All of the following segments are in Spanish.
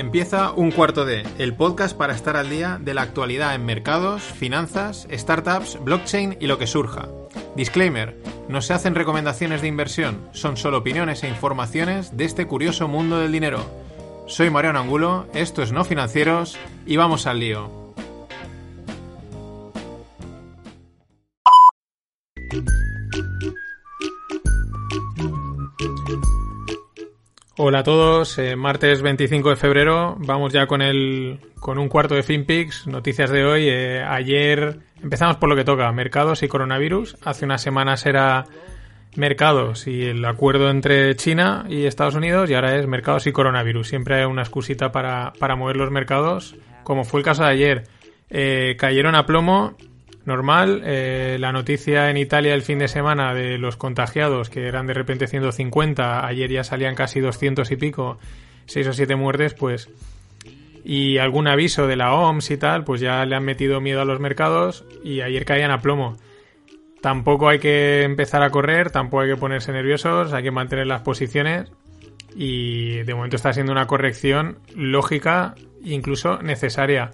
Empieza un cuarto de, el podcast para estar al día de la actualidad en mercados, finanzas, startups, blockchain y lo que surja. Disclaimer, no se hacen recomendaciones de inversión, son solo opiniones e informaciones de este curioso mundo del dinero. Soy Mariano Angulo, esto es No Financieros y vamos al lío. Hola a todos, eh, martes 25 de febrero, vamos ya con el con un cuarto de FinPix, noticias de hoy. Eh, ayer empezamos por lo que toca, mercados y coronavirus. Hace unas semanas era mercados y el acuerdo entre China y Estados Unidos y ahora es mercados y coronavirus. Siempre hay una excusita para, para mover los mercados, como fue el caso de ayer. Eh, cayeron a plomo normal. Eh, la noticia en Italia el fin de semana de los contagiados, que eran de repente 150, ayer ya salían casi 200 y pico, 6 o 7 muertes, pues. Y algún aviso de la OMS y tal, pues ya le han metido miedo a los mercados y ayer caían a plomo. Tampoco hay que empezar a correr, tampoco hay que ponerse nerviosos, hay que mantener las posiciones y de momento está siendo una corrección lógica, incluso necesaria.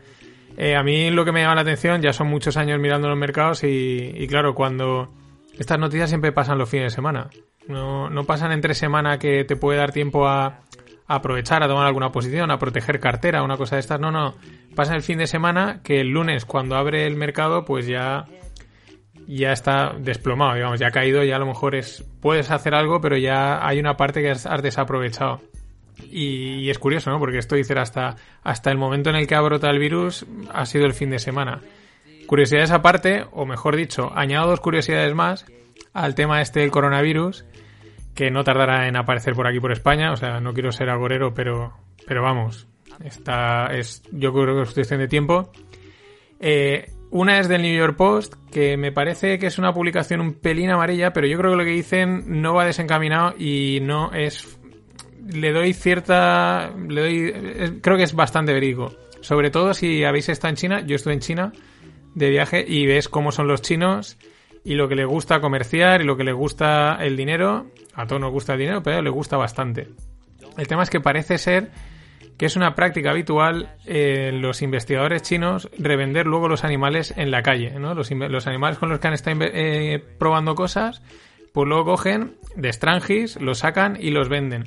Eh, a mí lo que me llama la atención, ya son muchos años mirando los mercados y, claro, cuando estas noticias siempre pasan los fines de semana. No, no pasan entre semana que te puede dar tiempo a, aprovechar, a tomar alguna posición, a proteger cartera, una cosa de estas. No, no. Pasa el fin de semana que el lunes, cuando abre el mercado, pues ya, ya está desplomado, digamos, ya ha caído, ya a lo mejor es, puedes hacer algo, pero ya hay una parte que has desaprovechado. Y, es curioso, ¿no? Porque esto dice hasta, hasta el momento en el que ha brotado el virus ha sido el fin de semana. Curiosidades aparte, o mejor dicho, añado dos curiosidades más al tema este del coronavirus, que no tardará en aparecer por aquí por España. O sea, no quiero ser agorero, pero, pero vamos, esta es, yo creo que es cuestión de tiempo. Eh, una es del New York Post, que me parece que es una publicación un pelín amarilla, pero yo creo que lo que dicen no va desencaminado y no es le doy cierta. Le doy, creo que es bastante verídico. Sobre todo si habéis estado en China. Yo estuve en China de viaje y ves cómo son los chinos y lo que les gusta comerciar y lo que les gusta el dinero. A todos nos gusta el dinero, pero les gusta bastante. El tema es que parece ser que es una práctica habitual en los investigadores chinos revender luego los animales en la calle. ¿no? Los, los animales con los que han estado eh, probando cosas, pues luego cogen de extranjis, los sacan y los venden.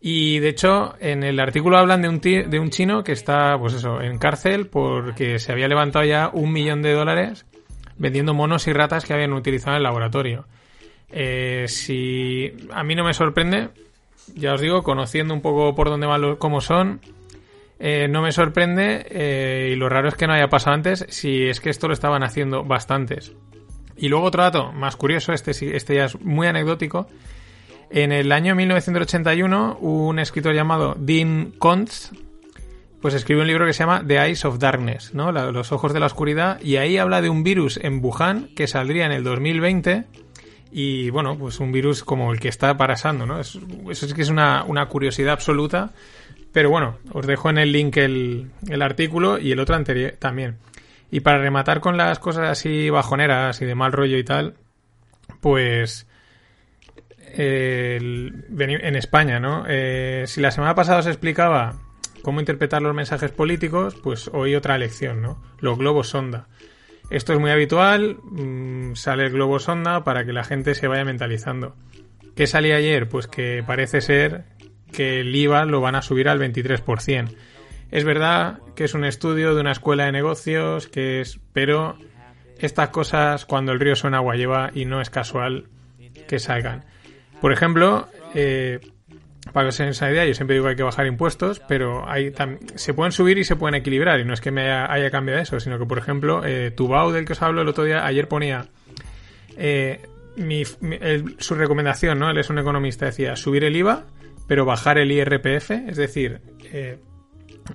Y de hecho, en el artículo hablan de un, de un chino que está, pues eso, en cárcel porque se había levantado ya un millón de dólares vendiendo monos y ratas que habían utilizado en el laboratorio. Eh, si a mí no me sorprende, ya os digo, conociendo un poco por dónde van los, cómo son, eh, no me sorprende eh, y lo raro es que no haya pasado antes si es que esto lo estaban haciendo bastantes. Y luego otro dato más curioso, este, este ya es muy anecdótico, en el año 1981, un escritor llamado Dean Kontz pues escribe un libro que se llama The Eyes of Darkness, ¿no? los ojos de la oscuridad, y ahí habla de un virus en Wuhan que saldría en el 2020 y bueno, pues un virus como el que está parasando, ¿no? Eso, es que es una, curiosidad absoluta, pero bueno, os dejo en el link el, el artículo y el otro anterior también. Y para rematar con las cosas así bajoneras y de mal rollo y tal, pues en España, ¿no? Eh, si la semana pasada os explicaba cómo interpretar los mensajes políticos, pues hoy otra lección, ¿no? Los globos sonda. Esto es muy habitual, mm, sale el globo sonda para que la gente se vaya mentalizando. ¿Qué salía ayer? Pues que parece ser que el IVA lo van a subir al 23%. Es verdad que es un estudio de una escuela de negocios, que es, pero estas cosas cuando el río suena agua lleva y no es casual que salgan. Por ejemplo, eh, para que os hagáis idea, yo siempre digo que hay que bajar impuestos, pero hay se pueden subir y se pueden equilibrar. Y no es que me haya, cambiado eso, sino que, por ejemplo, eh, Tubao, del que os hablo el otro día, ayer ponía eh, su recomendación, ¿no? Él es un economista, decía subir el IVA, pero bajar el IRPF, es decir, eh,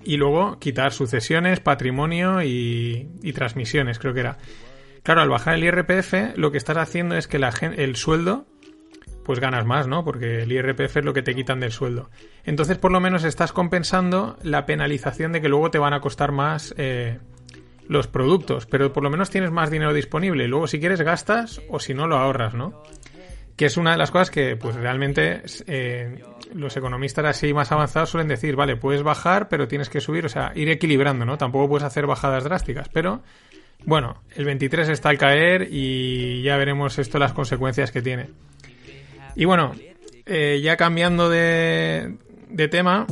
y luego quitar sucesiones, patrimonio y, y, transmisiones, creo que era. Claro, al bajar el IRPF, lo que estás haciendo es que la, el sueldo pues ganas más, ¿no? Porque el IRPF es lo que te quitan del sueldo. Entonces, por lo menos estás compensando la penalización de que luego te van a costar más eh, los productos, pero por lo menos tienes más dinero disponible. Luego, si quieres, gastas o si no, lo ahorras, ¿no? Que es una de las cosas que, pues realmente, eh, los economistas así más avanzados suelen decir, vale, puedes bajar, pero tienes que subir, o sea, ir equilibrando, ¿no? Tampoco puedes hacer bajadas drásticas, pero bueno, el 23 está al caer y ya veremos esto las consecuencias que tiene. Y bueno, eh, ya cambiando de, tema,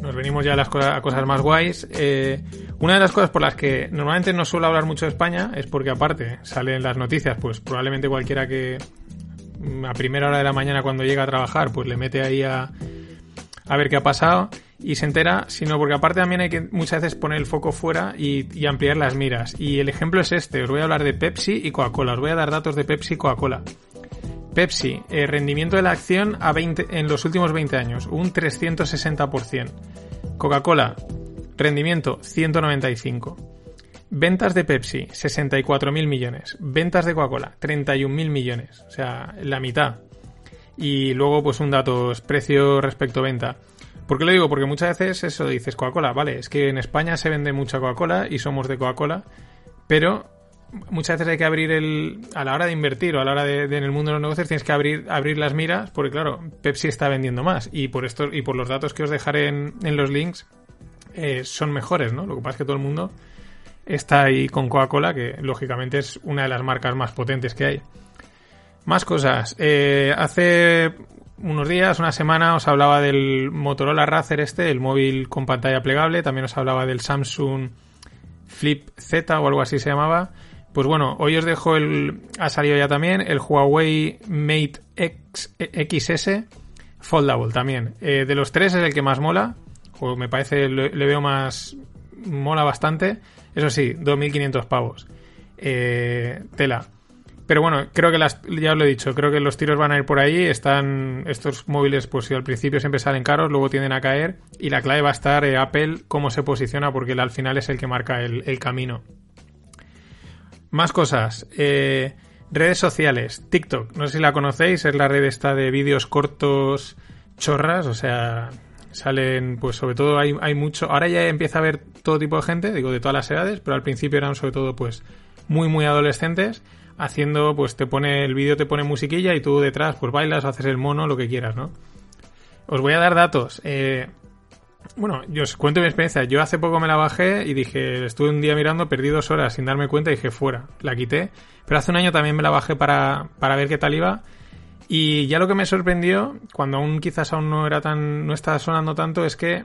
nos venimos ya a las cosas, a cosas más guays. Eh, una de las cosas por las que normalmente no suelo hablar mucho de España es porque aparte salen las noticias, pues probablemente cualquiera que mm, a primera hora de la mañana cuando llega a trabajar, pues le mete ahí a, a ver qué ha pasado y se entera, sino porque aparte también hay que muchas veces poner el foco fuera y, y, ampliar las miras. Y el ejemplo es este, os voy a hablar de Pepsi y Coca-Cola, os voy a dar datos de Pepsi y Coca-Cola. Pepsi, eh, rendimiento de la acción a 20, en los últimos 20 años, un 360%. Coca-Cola, rendimiento 195. Ventas de Pepsi, 64.000 millones. Ventas de Coca-Cola, 31.000 millones. O sea, la mitad. Y luego, pues un dato, precio respecto venta. ¿Por qué lo digo? Porque muchas veces eso dices Coca-Cola, vale, es que en España se vende mucha Coca-Cola y somos de Coca-Cola, pero muchas veces hay que abrir el. A la hora de invertir o a la hora de, en el mundo de los negocios tienes que abrir, abrir las miras, porque claro, Pepsi está vendiendo más. Y por esto, y por los datos que os dejaré en, los links, eh, son mejores, ¿no? Lo que pasa es que todo el mundo está ahí con Coca-Cola, que lógicamente es una de las marcas más potentes que hay. Más cosas. Eh, hace unos días, una semana, os hablaba del Motorola Razer este, el móvil con pantalla plegable. También os hablaba del Samsung Flip Z o algo así se llamaba. Pues bueno, hoy os dejo el. Ha salido ya también el Huawei Mate X, XS Foldable también. Eh, de los tres es el que más mola. O me parece, le, veo más. Mola bastante. Eso sí, 2.500 pavos. Eh, tela. Pero bueno, creo que las, ya os lo he dicho, creo que los tiros van a ir por ahí. Están estos móviles, pues si al principio siempre salen caros, luego tienden a caer. Y la clave va a estar eh, Apple, cómo se posiciona, porque al final es el que marca el camino. Más cosas. Eh, redes sociales. TikTok. No sé si la conocéis. Es la red esta de vídeos cortos chorras. O sea, salen, pues sobre todo hay, hay mucho. Ahora ya empieza a haber todo tipo de gente, digo, de todas las edades, pero al principio eran sobre todo, pues, muy, muy adolescentes. Haciendo, pues te pone, el vídeo te pone musiquilla y tú detrás, pues bailas, haces el mono, lo que quieras, ¿no? Os voy a dar datos. Eh, bueno, yo os cuento mi experiencia. Yo hace poco me la bajé y dije, estuve un día mirando, perdí dos horas sin darme cuenta y dije, fuera, la quité. Pero hace un año también me la bajé para, para ver qué tal iba. Y ya lo que me sorprendió, cuando aún quizás aún no era tan, no estaba sonando tanto, es que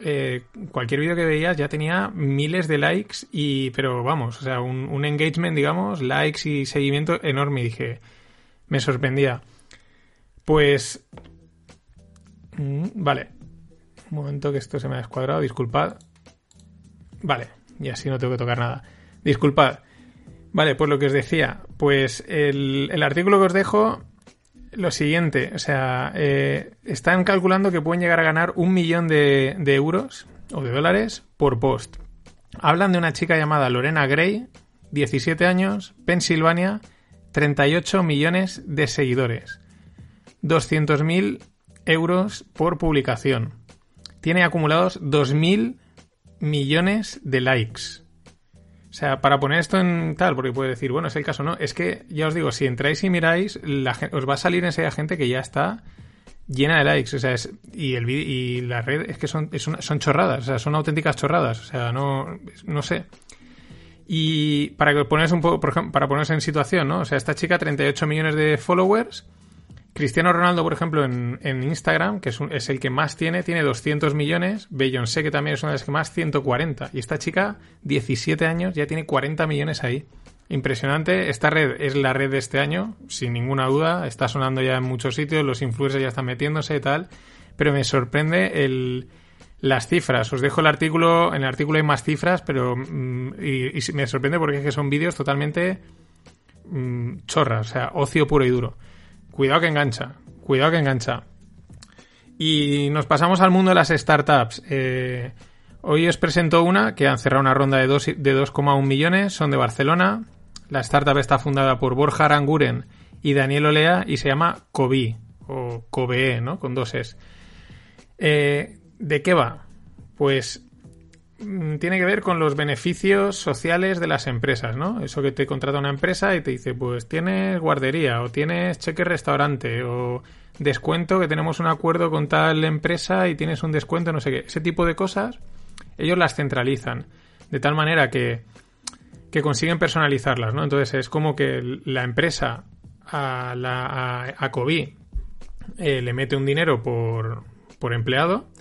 eh, cualquier vídeo que veías ya tenía miles de likes y, pero vamos, o sea, un, engagement, digamos, likes y seguimiento enorme. Dije, me sorprendía. Pues, mm, vale, un momento que esto se me ha descuadrado, disculpad. Vale, y así no tengo que tocar nada. Disculpad. Vale, pues lo que os decía, pues el, artículo que os dejo, lo siguiente, o sea, eh, están calculando que pueden llegar a ganar un millón de, de euros o de dólares por post. Hablan de una chica llamada Lorena Gray, 17 años, Pensilvania, 38 millones de seguidores, 200.000 euros por publicación tiene acumulados 2.000 millones de likes. O sea, para poner esto en tal, porque puede decir, bueno, es el caso, ¿no? Es que, ya os digo, si entráis y miráis, os va a salir enseguida gente que ya está llena de likes. O sea, y, el, y la red es que son, son chorradas, o sea, son auténticas chorradas. O sea, no, no sé. Y para que ponerse un poco, por ejemplo, para ponerse en situación, ¿no? O sea, esta chica, 38 millones de followers, Cristiano Ronaldo, por ejemplo, en, Instagram, que es, es, el que más tiene, tiene 200 millones. Beyoncé, que también es una de las que más, 140. Y esta chica, 17 años, ya tiene 40 millones ahí. Impresionante. Esta red es la red de este año, sin ninguna duda. Está sonando ya en muchos sitios, los influencers ya están metiéndose y tal. Pero me sorprende el, las cifras. Os dejo el artículo, en el artículo hay más cifras, pero mm, y, me sorprende porque es que son vídeos totalmente mm, chorras, o sea, ocio puro y duro. Cuidado que engancha, cuidado que engancha. Y nos pasamos al mundo de las startups. Eh, hoy os presento una que han cerrado una ronda de 2,1 millones, son de Barcelona. La startup está fundada por Borja Aranguren y Daniel Olea y se llama Cobi, o Cobe, ¿no? Con dos es. Eh, ¿De qué va? Pues tiene que ver con los beneficios sociales de las empresas, ¿no? Eso que te contrata una empresa y te dice, pues tienes guardería o tienes cheque restaurante o descuento que tenemos un acuerdo con tal empresa y tienes un descuento, no sé qué. Ese tipo de cosas, ellos las centralizan de tal manera que, que consiguen personalizarlas, ¿no? Entonces es como que la empresa a, la, a, a eh, le mete un dinero por, por empleado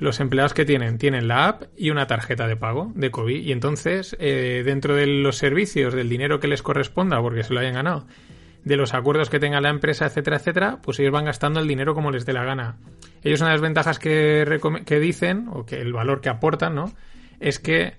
los empleados que tienen tienen la app y una tarjeta de pago de COVID y entonces eh, dentro de los servicios del dinero que les corresponda porque se lo hayan ganado de los acuerdos que tenga la empresa etcétera etcétera pues ellos van gastando el dinero como les dé la gana. Ellos una de las ventajas que, dicen o que el valor que aportan no es que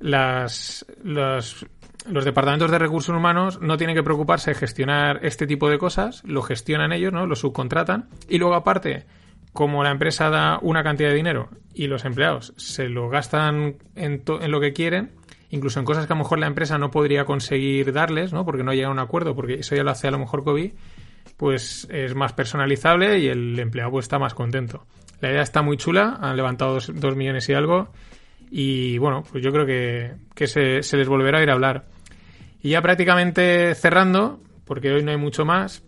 las los departamentos de recursos humanos no tienen que preocuparse de gestionar este tipo de cosas lo gestionan ellos no lo subcontratan y luego aparte como la empresa da una cantidad de dinero y los empleados se lo gastan en, lo que quieren, incluso en cosas que a lo mejor la empresa no podría conseguir darles, ¿no? Porque no llega a un acuerdo, porque eso ya lo hace a lo mejor COVID, pues es más personalizable y el empleado pues está más contento. La idea está muy chula, han levantado dos, millones y algo y bueno, pues yo creo que, que se, se les volverá a ir a hablar. Y ya prácticamente cerrando, porque hoy no hay mucho más,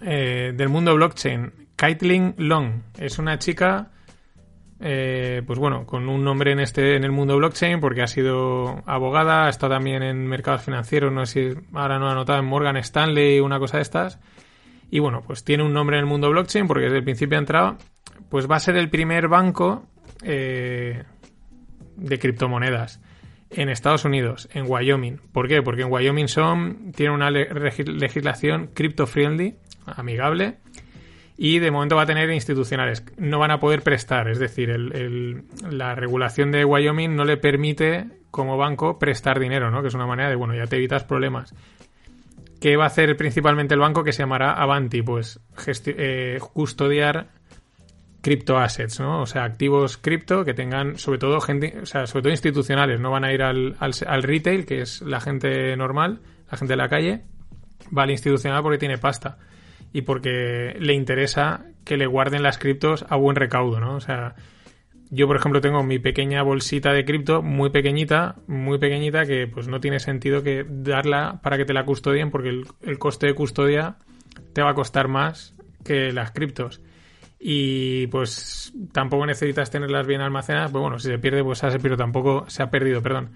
eh, del mundo blockchain. Caitlin Long es una chica, eh, pues bueno, con un nombre en este en el mundo blockchain porque ha sido abogada, ha estado también en mercados financieros, no sé si ahora no ha anotado en Morgan Stanley una cosa de estas. Y bueno, pues tiene un nombre en el mundo blockchain porque desde el principio ha entrado. Pues va a ser el primer banco eh, de criptomonedas en Estados Unidos, en Wyoming. ¿Por qué? Porque en Wyoming son, tiene una legislación crypto friendly, amigable, y de momento va a tener institucionales. No van a poder prestar, es decir, la regulación de Wyoming no le permite como banco prestar dinero, ¿no? Que es una manera de, bueno, ya te evitas problemas. ¿Qué va a hacer principalmente el banco que se llamará Avanti? Pues eh, custodiar criptoassets, ¿no? O sea, activos cripto que tengan, sobre todo sobre todo institucionales, no van a ir al, al retail, que es la gente normal, la gente de la calle, va al institucional porque tiene pasta y porque le interesa que le guarden las criptos a buen recaudo, ¿no? O sea, yo por ejemplo tengo mi pequeña bolsita de cripto muy pequeñita, muy pequeñita que pues no tiene sentido que darla para que te la custodien porque el, coste de custodia te va a costar más que las criptos. Y pues tampoco necesitas tenerlas bien almacenadas, pues bueno, si se pierde pues se perdido, tampoco se ha perdido, perdón.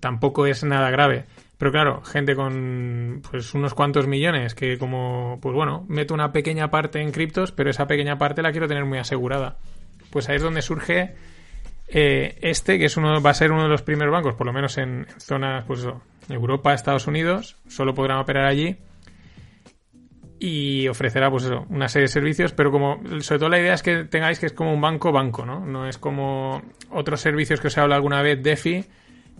Tampoco es nada grave. Pero claro, gente con pues unos cuantos millones que como, pues bueno, meto una pequeña parte en criptos, pero esa pequeña parte la quiero tener muy asegurada. Pues ahí es donde surge eh, este, que es uno, va a ser uno de los primeros bancos, por lo menos en, zonas, pues Europa, Estados Unidos, solo podrán operar allí y ofrecerá pues eso, una serie de servicios, pero como sobre todo la idea es que tengáis que es como un banco banco, ¿no? No es como otros servicios que os he hablado alguna vez, DeFi,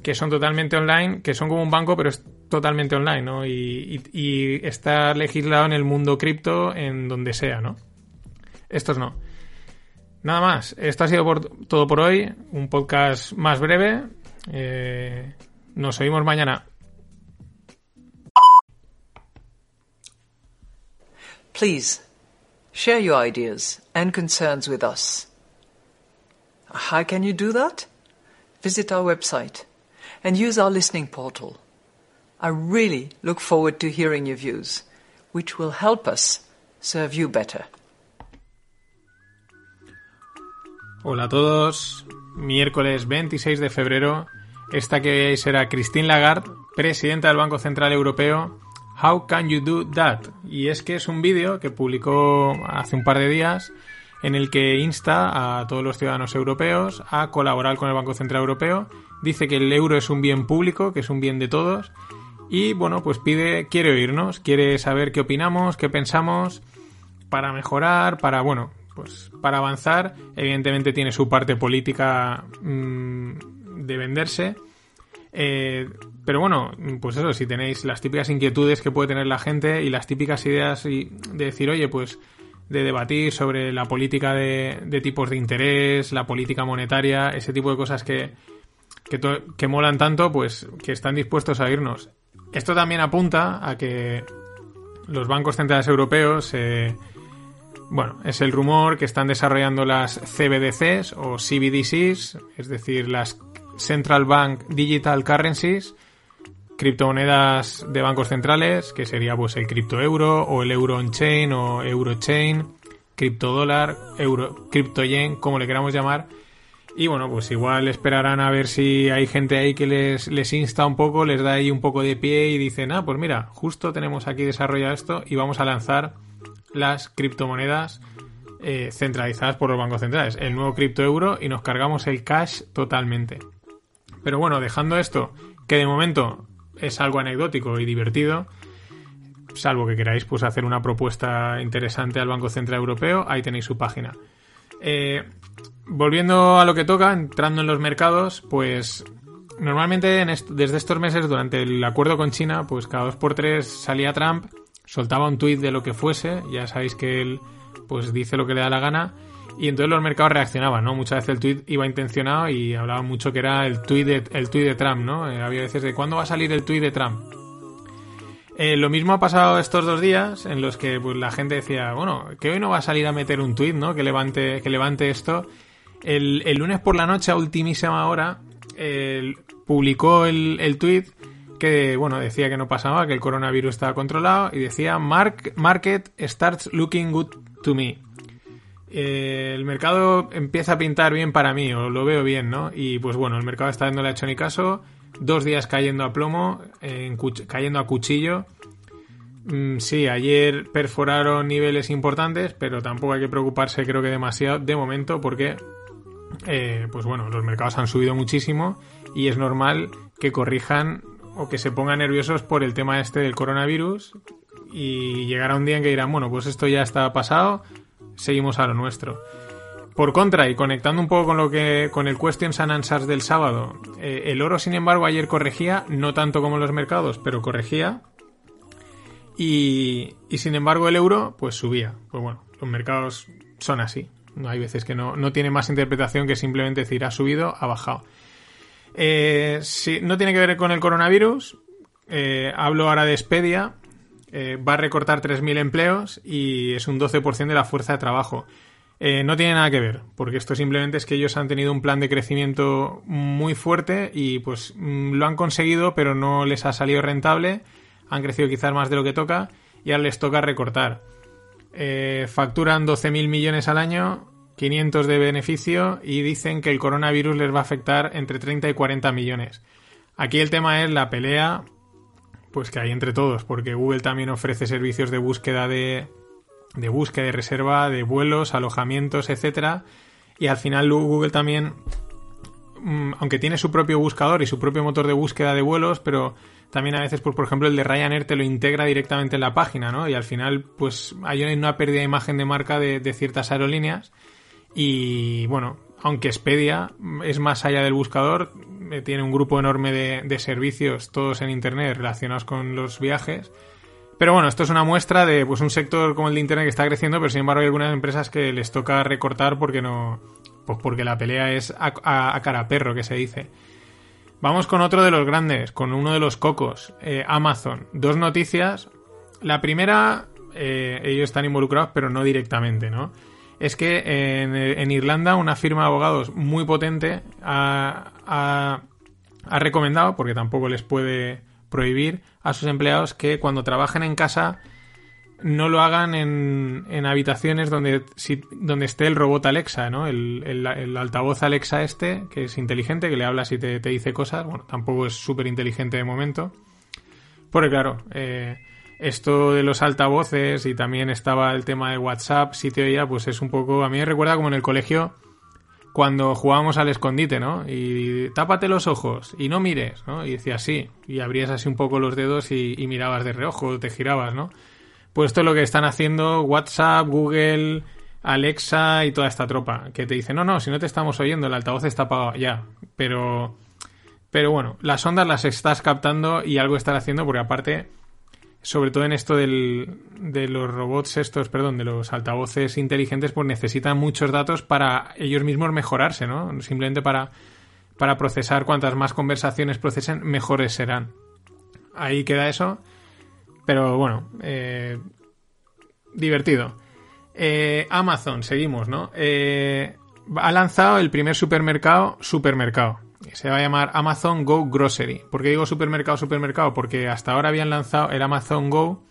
que son totalmente online, que son como un banco, pero es totalmente online, ¿no? Y, está legislado en el mundo cripto en donde sea, ¿no? Estos no. Nada más. Esto ha sido todo por hoy. Un podcast más breve. Eh, nos oímos mañana. Please, share your ideas and concerns with us. How can you do that? Visit our website and use our listening portal. I really look forward to hearing your views, which will help us serve you better. Hola a todos. Miércoles 26 de febrero. Esta que veis será Christine Lagarde, presidenta del Banco Central Europeo, How Can You Do That? Y es que es un vídeo que publicó hace un par de días en el que insta a todos los ciudadanos europeos a colaborar con el Banco Central Europeo. Dice que el euro es un bien público, que es un bien de todos. Y bueno, pues pide, quiere oírnos, quiere saber qué opinamos, qué pensamos, para mejorar, para, bueno, pues para avanzar. Evidentemente tiene su parte política mm, de venderse. Eh, pero bueno, pues eso, si tenéis las típicas inquietudes que puede tener la gente y las típicas ideas de decir, oye, pues de debatir sobre la política de, tipos de interés, la política monetaria, ese tipo de cosas que, que, molan tanto, pues que están dispuestos a irnos. Esto también apunta a que los bancos centrales europeos, eh, bueno, es el rumor que están desarrollando las CBDCs o CBDCs, es decir, las Central Bank Digital Currencies, criptomonedas de bancos centrales, que sería pues el cripto euro o el euro on chain o euro chain, cripto dólar, euro, cripto yen, como le queramos llamar. Y bueno, pues igual esperarán a ver si hay gente ahí que les, les insta un poco, les da ahí un poco de pie y dicen, ah, pues mira, justo tenemos aquí desarrollado esto y vamos a lanzar las criptomonedas eh, centralizadas por los bancos centrales, el nuevo cripto euro y nos cargamos el cash totalmente. Pero bueno, dejando esto, que de momento es algo anecdótico y divertido, salvo que queráis pues, hacer una propuesta interesante al Banco Central Europeo, ahí tenéis su página. Eh, volviendo a lo que toca, entrando en los mercados, pues normalmente desde estos meses, durante el acuerdo con China, pues cada dos por tres salía Trump, soltaba un tuit de lo que fuese, ya sabéis que él pues dice lo que le da la gana, y entonces los mercados reaccionaban, ¿no? Muchas veces el tweet iba intencionado y hablaban mucho que era el tweet de, el tweet de Trump, ¿no? Eh, había veces de ¿cuándo va a salir el tweet de Trump? Eh, lo mismo ha pasado estos dos días en los que pues, la gente decía, bueno, que hoy no va a salir a meter un tweet, ¿no? Que levante, que levante esto. El, lunes por la noche, a ultimísima hora, publicó el, el tweet que, bueno, decía que no pasaba, que el coronavirus estaba controlado y decía, Market starts looking good to me. Eh, el mercado empieza a pintar bien para mí, o lo veo bien, ¿no? Y pues bueno, el mercado está no le hecho ni caso. Dos días cayendo a plomo, cayendo a cuchillo. Mm, sí, ayer perforaron niveles importantes, pero tampoco hay que preocuparse, creo que demasiado de momento, porque, eh, pues bueno, los mercados han subido muchísimo y es normal que corrijan o que se pongan nerviosos por el tema este del coronavirus y llegará un día en que dirán, bueno, pues esto ya está pasado, seguimos a lo nuestro. Por contra, y conectando un poco con lo que con el Questions and Answers del sábado, eh, el oro, sin embargo, ayer corregía, no tanto como los mercados, pero corregía. Y, y sin embargo, el euro, pues subía. Pues bueno, los mercados son así. Hay veces que no, no tiene más interpretación que simplemente decir ha subido, ha bajado. Eh, si, no tiene que ver con el coronavirus. Eh, hablo ahora de Expedia. Eh, va a recortar 3.000 empleos y es un 12% de la fuerza de trabajo. Eh, no tiene nada que ver, porque esto simplemente es que ellos han tenido un plan de crecimiento muy fuerte y pues mm, lo han conseguido, pero no les ha salido rentable. Han crecido quizás más de lo que toca y ahora les toca recortar. Eh, facturan 12.000 millones al año, 500 de beneficio y dicen que el coronavirus les va a afectar entre 30 y 40 millones. Aquí el tema es la pelea pues que hay entre todos, porque Google también ofrece servicios de búsqueda de, de búsqueda de reserva de vuelos, alojamientos, etcétera, y al final Google también mm, aunque tiene su propio buscador y su propio motor de búsqueda de vuelos, pero también a veces, pues, por ejemplo, el de Ryanair te lo integra directamente en la página, ¿no? Y al final, pues, hay una pérdida de imagen de marca de, ciertas aerolíneas. Y bueno, aunque Expedia es más allá del buscador, tiene un grupo enorme de, servicios, todos en Internet, relacionados con los viajes. Pero bueno, esto es una muestra de pues un sector como el de Internet que está creciendo, pero sin embargo hay algunas empresas que les toca recortar porque no. Pues porque la pelea es a, cara perro, que se dice. Vamos con otro de los grandes, con uno de los cocos, eh, Amazon. Dos noticias. La primera, eh, ellos están involucrados, pero no directamente, ¿no? Es que en, Irlanda una firma de abogados muy potente ha, recomendado, porque tampoco les puede prohibir a sus empleados que cuando trabajen en casa no lo hagan en, habitaciones donde, donde esté el robot Alexa, ¿no? El, altavoz Alexa este, que es inteligente, que le hablas y te, dice cosas. Bueno, tampoco es súper inteligente de momento. Porque claro, eh, esto de los altavoces y también estaba el tema de WhatsApp, si te oía, pues es un poco, a mí me recuerda como en el colegio cuando jugábamos al escondite, ¿no? Y tápate los ojos y no mires, ¿no? Y decías sí, y abrías así un poco los dedos y, mirabas de reojo, te girabas, ¿no? Pues esto es lo que están haciendo WhatsApp, Google, Alexa y toda esta tropa, que te dice, no, no, si no te estamos oyendo, el altavoz está apagado, ya, pero... Pero bueno, las ondas las estás captando y algo están haciendo porque aparte sobre todo en esto del, de los robots estos, perdón, de los altavoces inteligentes, pues necesitan muchos datos para ellos mismos mejorarse, ¿no? Simplemente para, para procesar cuantas más conversaciones procesen, mejores serán. Ahí queda eso. Pero bueno, eh, divertido. Eh, Amazon, seguimos, ¿no? Eh, ha lanzado el primer supermercado, supermercado se va a llamar Amazon Go Grocery. ¿Por qué digo supermercado, supermercado? Porque hasta ahora habían lanzado el Amazon Go,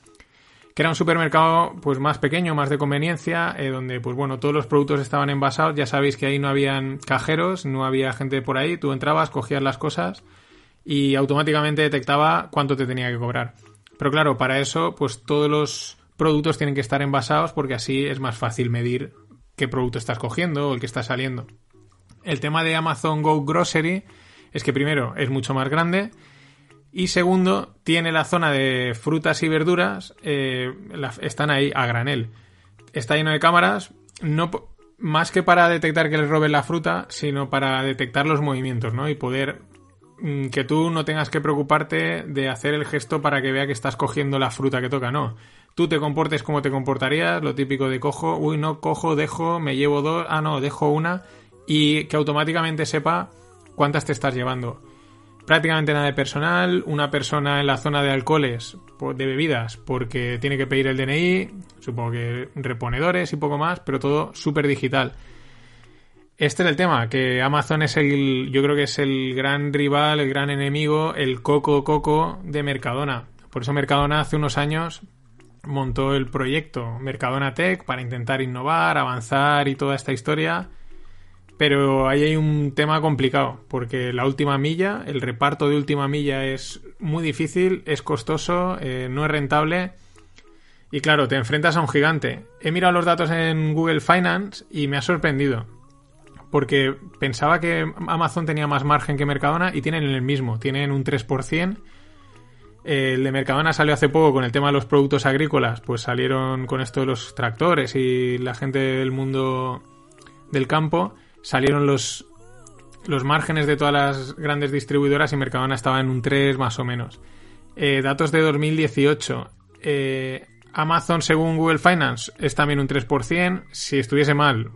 que era un supermercado pues más pequeño, más de conveniencia, eh, donde pues bueno, todos los productos estaban envasados, ya sabéis que ahí no habían cajeros, no había gente por ahí, tú entrabas, cogías las cosas y automáticamente detectaba cuánto te tenía que cobrar. Pero claro, para eso pues todos los productos tienen que estar envasados porque así es más fácil medir qué producto estás cogiendo o el que está saliendo. El tema de Amazon Go Grocery es que primero es mucho más grande y segundo tiene la zona de frutas y verduras, eh, están ahí a granel. Está lleno de cámaras, no más que para detectar que les roben la fruta, sino para detectar los movimientos, ¿no? Y poder mm, que tú no tengas que preocuparte de hacer el gesto para que vea que estás cogiendo la fruta que toca, no. Tú te comportes como te comportarías, lo típico de cojo, uy, no, cojo, dejo, me llevo dos, ah, no, dejo una, y que automáticamente sepa cuántas te estás llevando. Prácticamente nada de personal, una persona en la zona de alcoholes, de bebidas, porque tiene que pedir el DNI, supongo que reponedores y poco más, pero todo súper digital. Este es el tema, que Amazon es el, yo creo que es el gran rival, el gran enemigo, el coco coco de Mercadona. Por eso Mercadona hace unos años montó el proyecto Mercadona Tech para intentar innovar, avanzar y toda esta historia. Pero ahí hay un tema complicado, porque la última milla, el reparto de última milla es muy difícil, es costoso, eh, no es rentable. Y claro, te enfrentas a un gigante. He mirado los datos en Google Finance y me ha sorprendido. Porque pensaba que Amazon tenía más margen que Mercadona y tienen el mismo, tienen un 3%. El de Mercadona salió hace poco con el tema de los productos agrícolas, pues salieron con esto de los tractores y la gente del mundo del campo salieron los, los márgenes de todas las grandes distribuidoras y Mercadona estaba en un 3 más o menos. Eh, datos de 2018. Eh, Amazon, según Google Finance, es también un 3%. Si estuviese mal,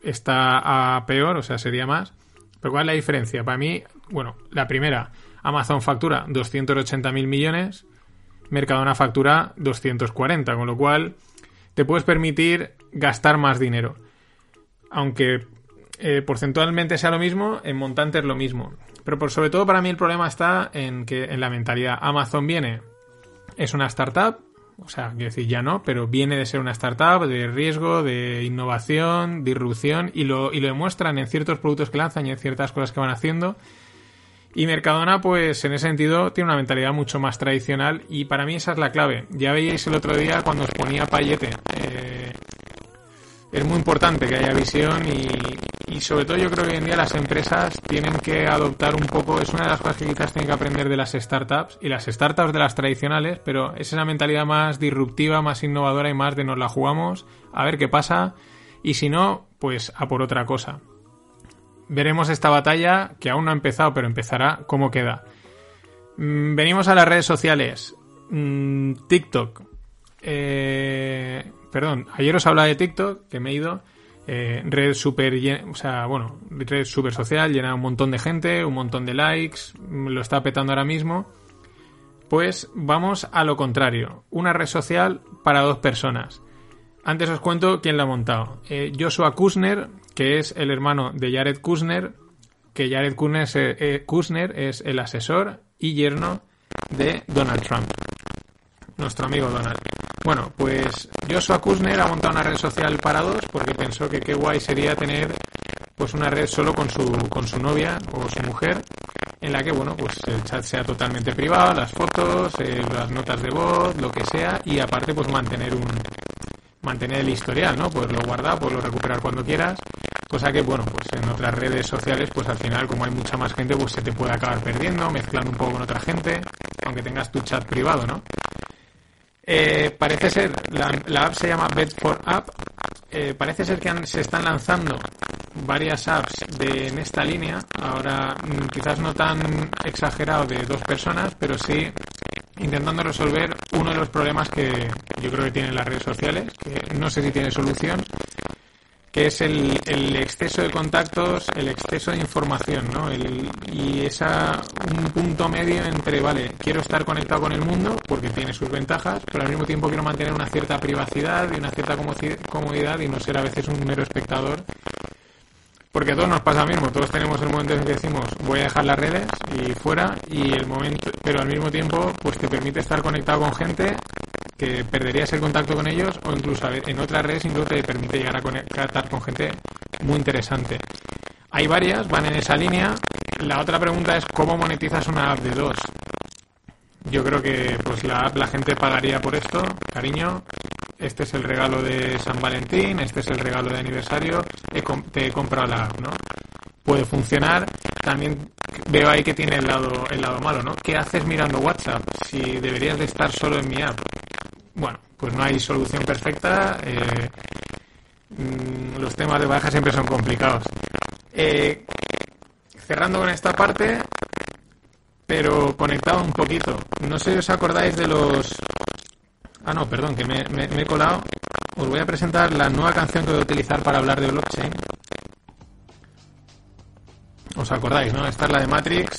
está a peor, o sea, sería más. Pero ¿cuál es la diferencia? Para mí, bueno, la primera, Amazon factura 280.000 millones, Mercadona factura 240, con lo cual te puedes permitir gastar más dinero. Aunque eh, porcentualmente sea lo mismo, en montante es lo mismo. Pero por sobre todo para mí el problema está en que en la mentalidad Amazon viene, es una startup, o sea, quiero decir ya no, pero viene de ser una startup de riesgo, de innovación, disrupción y lo, y lo demuestran en ciertos productos que lanzan y en ciertas cosas que van haciendo. Y Mercadona, pues en ese sentido, tiene una mentalidad mucho más tradicional y para mí esa es la clave. Ya veíais el otro día cuando os ponía Payete. Eh, es muy importante que haya visión y, sobre todo yo creo que hoy en día las empresas tienen que adoptar un poco, es una de las cosas que quizás tienen que aprender de las startups y las startups de las tradicionales, pero es esa mentalidad más disruptiva, más innovadora y más de nos la jugamos, a ver qué pasa y si no, pues a por otra cosa. Veremos esta batalla que aún no ha empezado, pero empezará, cómo queda. Mm, venimos a las redes sociales. Mm, TikTok. Eh, perdón, ayer os hablaba de TikTok, que me he ido. Eh, red super, o sea, bueno, red super social, llena un montón de gente, un montón de likes, lo está petando ahora mismo. Pues vamos a lo contrario, una red social para dos personas. Antes os cuento quién la ha montado. Eh, Joshua Kushner, que es el hermano de Jared Kushner, que Jared Kushner, eh, Kushner es el asesor y yerno de Donald Trump, nuestro amigo Donald. Bueno, pues Joshua Kushner ha montado una red social para dos porque pensó que qué guay sería tener pues una red solo con su, con su novia o su mujer en la que, bueno, pues el chat sea totalmente privado, las fotos, eh, las notas de voz, lo que sea, y aparte, pues mantener un mantener el historial, ¿no? Pues lo guardar, pues lo recuperar cuando quieras, cosa que, bueno, pues en otras redes sociales, pues al final, como hay mucha más gente, pues se te puede acabar perdiendo, mezclando un poco con otra gente, aunque tengas tu chat privado, ¿no? Eh, parece ser, la, app se llama Bed for App. Eh, parece ser que se están lanzando varias apps de, en esta línea. Ahora, mm, quizás no tan exagerado de dos personas, pero sí intentando resolver uno de los problemas que yo creo que tienen las redes sociales, que no sé si tiene solución, que es el, el, exceso de contactos, el exceso de información, ¿no? El, y esa un punto medio entre, vale, quiero estar conectado con el mundo porque tiene sus ventajas, pero al mismo tiempo quiero mantener una cierta privacidad y una cierta comodidad y no ser a veces un mero espectador. Porque a todos nos pasa lo mismo, todos tenemos el momento en que decimos voy a dejar las redes y fuera y el momento, pero al mismo tiempo pues te permite estar conectado con gente que perderías el contacto con ellos o incluso en otras redes incluso te permite llegar a conectar con gente muy interesante. Hay varias, van en esa línea. La otra pregunta es cómo monetizas una app de dos. Yo creo que pues la app la gente pagaría por esto, cariño. Este es el regalo de San Valentín, este es el regalo de aniversario, te he comprado la app, ¿no? Puede funcionar. También veo ahí que tiene el lado, el lado malo, ¿no? ¿Qué haces mirando WhatsApp si deberías de estar solo en mi app? Bueno, pues no hay solución perfecta. Eh, mm, los temas de baja siempre son complicados. Eh, cerrando con esta parte, pero conectado un poquito. No sé si os acordáis de los... Ah, no, perdón, que me, he colado. Os voy a presentar la nueva canción que voy a utilizar para hablar de blockchain. ¿Os acordáis, no? Esta es la de Matrix,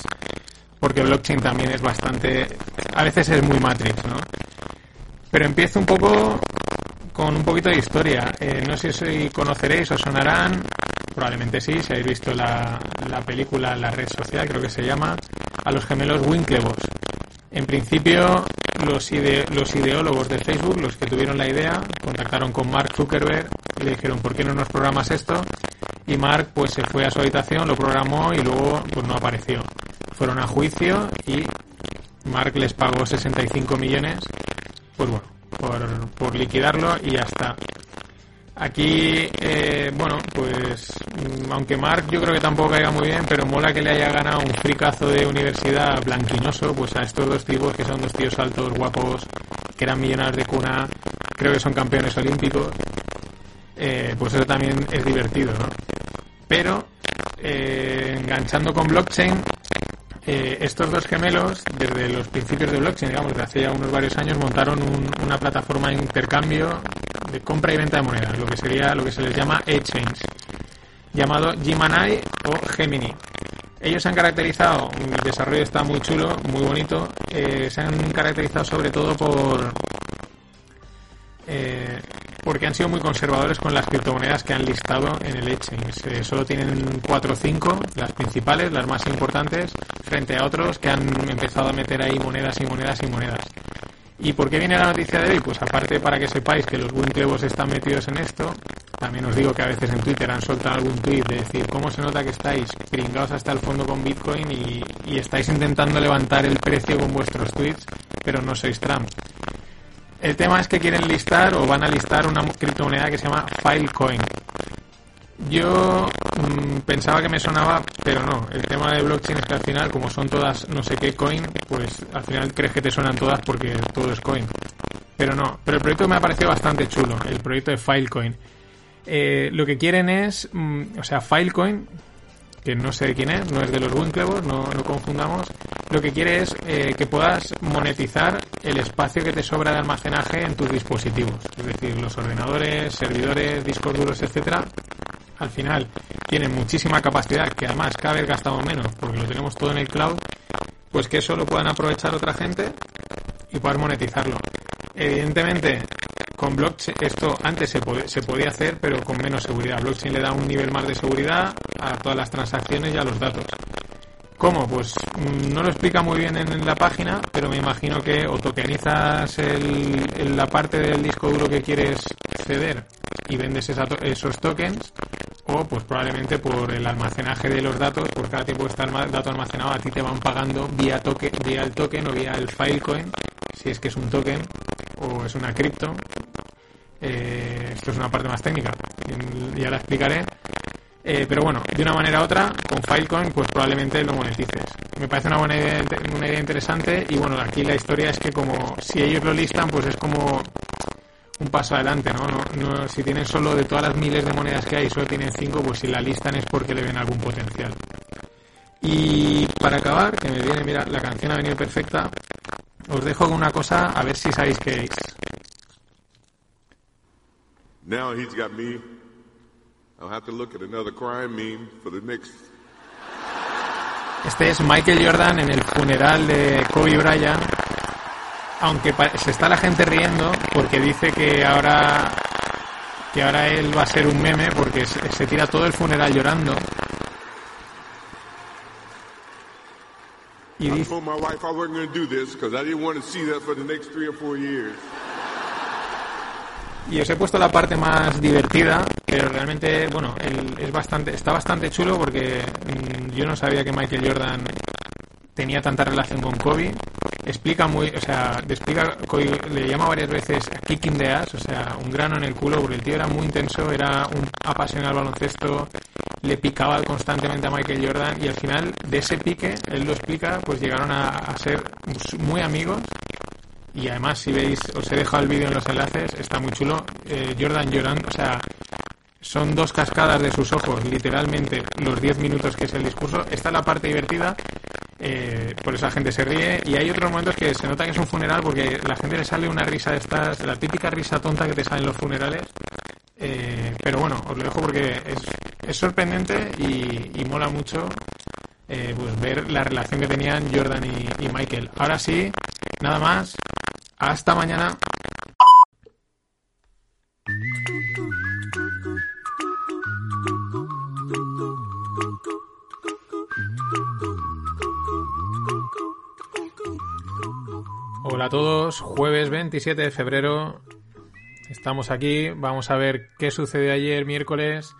porque blockchain también es bastante... A veces es muy Matrix, ¿no? Pero empiezo un poco con un poquito de historia. Eh, no sé si conoceréis o sonarán, probablemente sí, si habéis visto la, la película La red social, creo que se llama, a los gemelos Winklevoss. En principio, los, los ideólogos de Facebook, los que tuvieron la idea, contactaron con Mark Zuckerberg y le dijeron, ¿por qué no nos programas esto? Y Mark pues se fue a su habitación, lo programó y luego pues no apareció. Fueron a juicio y Mark les pagó 65 millones pues bueno, por, por liquidarlo y ya está. Aquí, eh, bueno, pues mm, aunque Mark yo creo que tampoco caiga muy bien, pero mola que le haya ganado un fricazo de universidad blanquinoso, pues a estos dos tipos que son dos tíos altos, guapos, que eran millonarios de cuna, creo que son campeones olímpicos, eh, pues eso también es divertido, ¿no? Pero, eh, enganchando con blockchain, eh, estos dos gemelos, desde los principios de blockchain, digamos, de hace ya unos varios años, montaron una plataforma de intercambio de compra y venta de monedas, lo que sería lo que se les llama exchange, llamado Gemini o Gemini. Ellos se han caracterizado, el desarrollo está muy chulo, muy bonito, eh, se han caracterizado sobre todo por eh, porque han sido muy conservadores con las criptomonedas que han listado en el exchange. solo tienen 4 o 5, las principales, las más importantes, frente a otros que han empezado a meter ahí monedas y monedas y monedas. ¿Y por qué viene la noticia de hoy? Pues aparte para que sepáis que los Winklevoss están metidos en esto, también os digo que a veces en Twitter han soltado algún tweet de decir cómo se nota que estáis pringados hasta el fondo con Bitcoin y, y estáis intentando levantar el precio con vuestros tweets, pero no sois Trump. El tema es que quieren listar o van a listar una criptomoneda que se llama Filecoin. Yo mm, pensaba que me sonaba, pero no. El tema de blockchain es que al final, como son todas no sé qué coin, pues al final crees que te suenan todas porque todo es coin. Pero no. Pero el proyecto me ha parecido bastante chulo, el proyecto de Filecoin. Eh, lo que quieren es, mm, o sea, Filecoin que no sé de quién es, no es de los Winklevoss, no, no confundamos, lo que quiere es eh, que puedas monetizar el espacio que te sobra de almacenaje en tus dispositivos, es decir, los ordenadores, servidores, discos duros, etcétera. Al final tienen muchísima capacidad, que además cada vez gastamos menos porque lo tenemos todo en el cloud, pues que eso lo puedan aprovechar otra gente y poder monetizarlo. Evidentemente, con blockchain, esto antes se, se podía hacer, pero con menos seguridad. Blockchain le da un nivel más de seguridad a todas las transacciones y a los datos. ¿Cómo? Pues mm, no lo explica muy bien en, la página, pero me imagino que o tokenizas la parte del disco duro que quieres ceder y vendes esos tokens, o pues probablemente por el almacenaje de los datos, por cada tiempo que está el dato almacenado a ti te van pagando vía vía el token o vía el Filecoin, si es que es un token o es una cripto. Eh, esto es una parte más técnica, ya la explicaré. Eh, pero bueno, de una manera u otra, con Filecoin, pues probablemente lo monetices. Me parece una buena idea, una idea interesante y bueno, aquí la historia es que como si ellos lo listan, pues es como un paso adelante, ¿no? ¿no? Si tienen solo de todas las miles de monedas que hay, solo tienen cinco, pues si la listan es porque le ven algún potencial. Y para acabar, que me viene, mira, la canción ha venido perfecta, os dejo con una cosa, a ver si sabéis qué es. Now he's got me. I'll have to look at another crime meme for the next. Este es Michael Jordan en el funeral de Kobe Bryant. Aunque se está la gente riendo porque dice que ahora que ahora él va a ser un meme porque se, tira todo el funeral llorando. Y dice, y os he puesto la parte más divertida, pero realmente, bueno, es bastante, está bastante chulo porque mm, yo no sabía que Michael Jordan tenía tanta relación con Kobe. Explica muy, o sea, explica, le llama varias veces kicking the ass, o sea, un grano en el culo, porque el tío era muy intenso, era un apasionado al baloncesto, le picaba constantemente a Michael Jordan y al final de ese pique, él lo explica, pues llegaron a, ser muy amigos y además si veis, os he dejado el vídeo en los enlaces, está muy chulo, eh, Jordan llorando, o sea, son dos cascadas de sus ojos, literalmente los 10 minutos que es el discurso. Esta es la parte divertida eh, por eso la gente se ríe. Y hay otros momentos que se nota que es un funeral porque la gente le sale una risa de estas, la típica risa tonta que te sale en los funerales. Eh, pero bueno, os lo dejo porque es, sorprendente y, mola mucho eh, pues ver la relación que tenían Jordan y Michael. Ahora sí, nada más. Hasta mañana. Hola a todos, jueves 27 de febrero. Estamos aquí, vamos a ver qué sucedió ayer miércoles.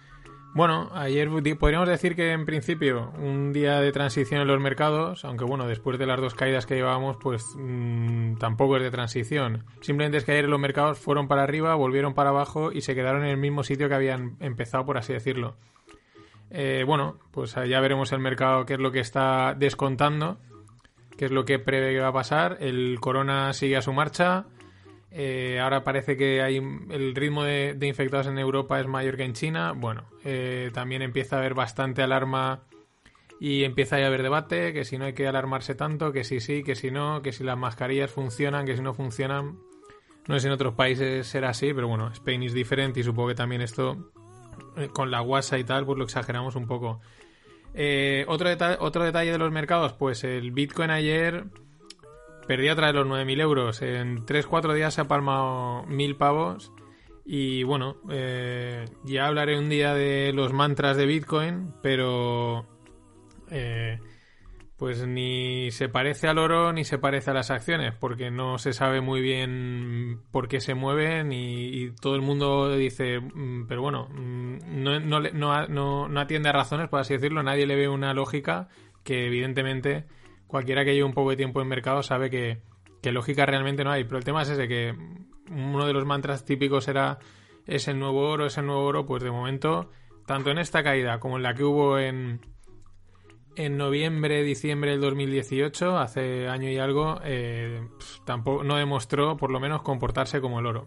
Bueno, ayer podríamos decir que en principio un día de transición en los mercados, aunque bueno, después de las dos caídas que llevábamos, pues mm, tampoco es de transición. Simplemente es que ayer los mercados fueron para arriba, volvieron para abajo y se quedaron en el mismo sitio que habían empezado, por así decirlo. Eh, bueno, pues ya veremos el mercado qué es lo que está descontando qué es lo que prevé que va a pasar. El corona sigue a su marcha. Eh, ahora parece que hay el ritmo de, infectados en Europa es mayor que en China. Bueno, eh, también empieza a haber bastante alarma y empieza a haber debate, que si no hay que alarmarse tanto, que si sí, que si no, que si las mascarillas funcionan, que si no funcionan. No sé si en otros países será así, pero bueno, Spain es diferente y supongo que también esto eh, con la guasa y tal, pues lo exageramos un poco. Eh, otro, detalle de los mercados, pues el Bitcoin ayer perdía otra de los 9.000 euros. En 3-4 días se ha palmado 1.000 pavos. Y bueno, eh, ya hablaré un día de los mantras de Bitcoin, pero eh, pues ni se parece al oro ni se parece a las acciones, porque no se sabe muy bien por qué se mueven y, todo el mundo dice, mm, pero bueno, mm, no, no, no, no, atiende a razones, por así decirlo, nadie le ve una lógica que evidentemente cualquiera que lleve un poco de tiempo en mercado sabe que, que lógica realmente no hay, pero el tema es ese, que uno de los mantras típicos era es el nuevo oro, es el nuevo oro, pues de momento, tanto en esta caída como en la que hubo en en noviembre, diciembre del 2018, hace año y algo, eh, tampoco no demostró, por lo menos, comportarse como el oro.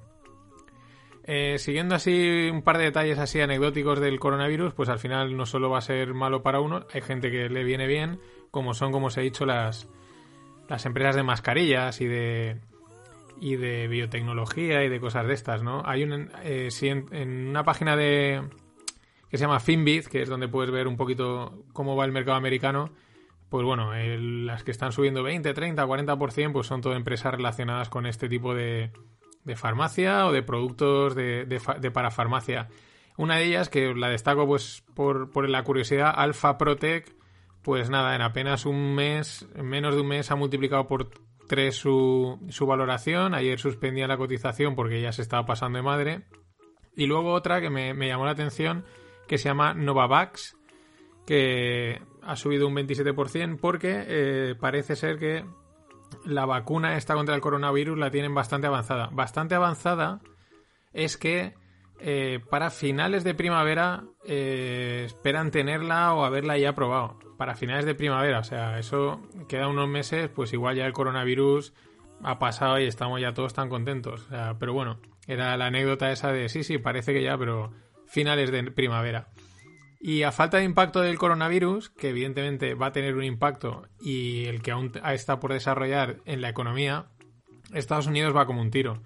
Eh, siguiendo así un par de detalles así anecdóticos del coronavirus, pues al final no solo va a ser malo para uno, hay gente que le viene bien, como son, como os he dicho, las, las empresas de mascarillas y de y de biotecnología y de cosas de estas, ¿no? Hay un, eh, en una página de, que se llama Finbit, que es donde puedes ver un poquito cómo va el mercado americano. Pues bueno, las que están subiendo 20, 30, 40%, pues son todas empresas relacionadas con este tipo de, de farmacia o de productos de, de, parafarmacia. Una de ellas, que la destaco pues por, por la curiosidad, Alpha Protec, pues nada, en apenas un mes, en menos de un mes ha multiplicado por 3 su, su valoración. Ayer suspendía la cotización porque ya se estaba pasando de madre. Y luego otra que me llamó la atención, que se llama Novavax, que ha subido un 27% porque eh, parece ser que la vacuna esta contra el coronavirus la tienen bastante avanzada. Bastante avanzada es que eh, para finales de primavera eh, esperan tenerla o haberla ya probado. Para finales de primavera, o sea, eso queda unos meses, pues igual ya el coronavirus ha pasado y estamos ya todos tan contentos. pero bueno, era la anécdota esa de sí, sí, parece que ya, pero finales de primavera. Y a falta de impacto del coronavirus, que evidentemente va a tener un impacto y el que aún está por desarrollar en la economía, Estados Unidos va como un tiro.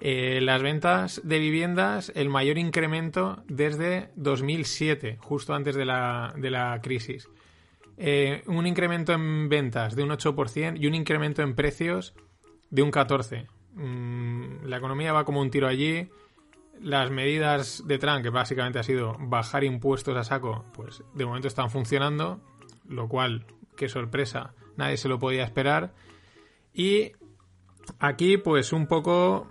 Eh, las ventas de viviendas, el mayor incremento desde 2007, justo antes de la, de la crisis. Eh, un incremento en ventas de un 8% y un incremento en precios de un 14%. Mm, la economía va como un tiro allí las medidas de Trump, que básicamente ha sido bajar impuestos a saco, pues de momento están funcionando, lo cual, qué sorpresa, nadie se lo podía esperar. Y aquí, pues un poco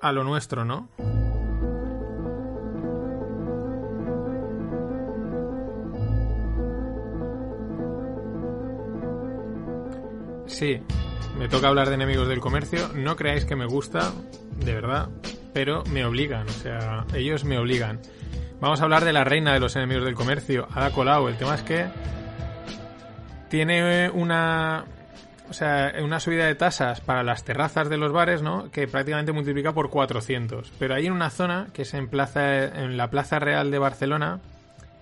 a lo nuestro, ¿no? Sí, me toca hablar de enemigos del comercio. No creáis que me gusta, de verdad pero me obligan, o sea, ellos me obligan. Vamos a hablar de la reina de los enemigos del comercio, Ada Colau. El tema es que tiene una, o sea, una subida de tasas para las terrazas de los bares, ¿no? Que prácticamente multiplica por 400. Pero hay una zona, que es en, plaza, en la Plaza Real de Barcelona,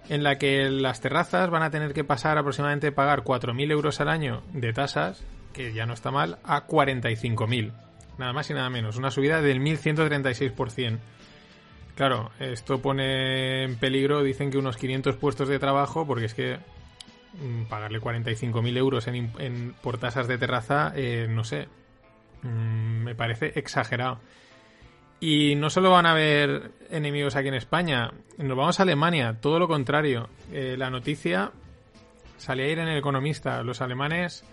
en la que las terrazas van a tener que pasar aproximadamente pagar 4.000 euros al año de tasas, que ya no está mal, a 45.000 nada más y nada menos, una subida del 1136%. Claro, esto pone en peligro, dicen que unos 500 puestos de trabajo, porque es que mm, pagarle 45.000 euros en, por tasas de terraza, eh, no sé, mm, me parece exagerado. Y no solo van a haber enemigos aquí en España, nos vamos a Alemania, todo lo contrario. Eh, la noticia salía a ir en el Economista. Los alemanes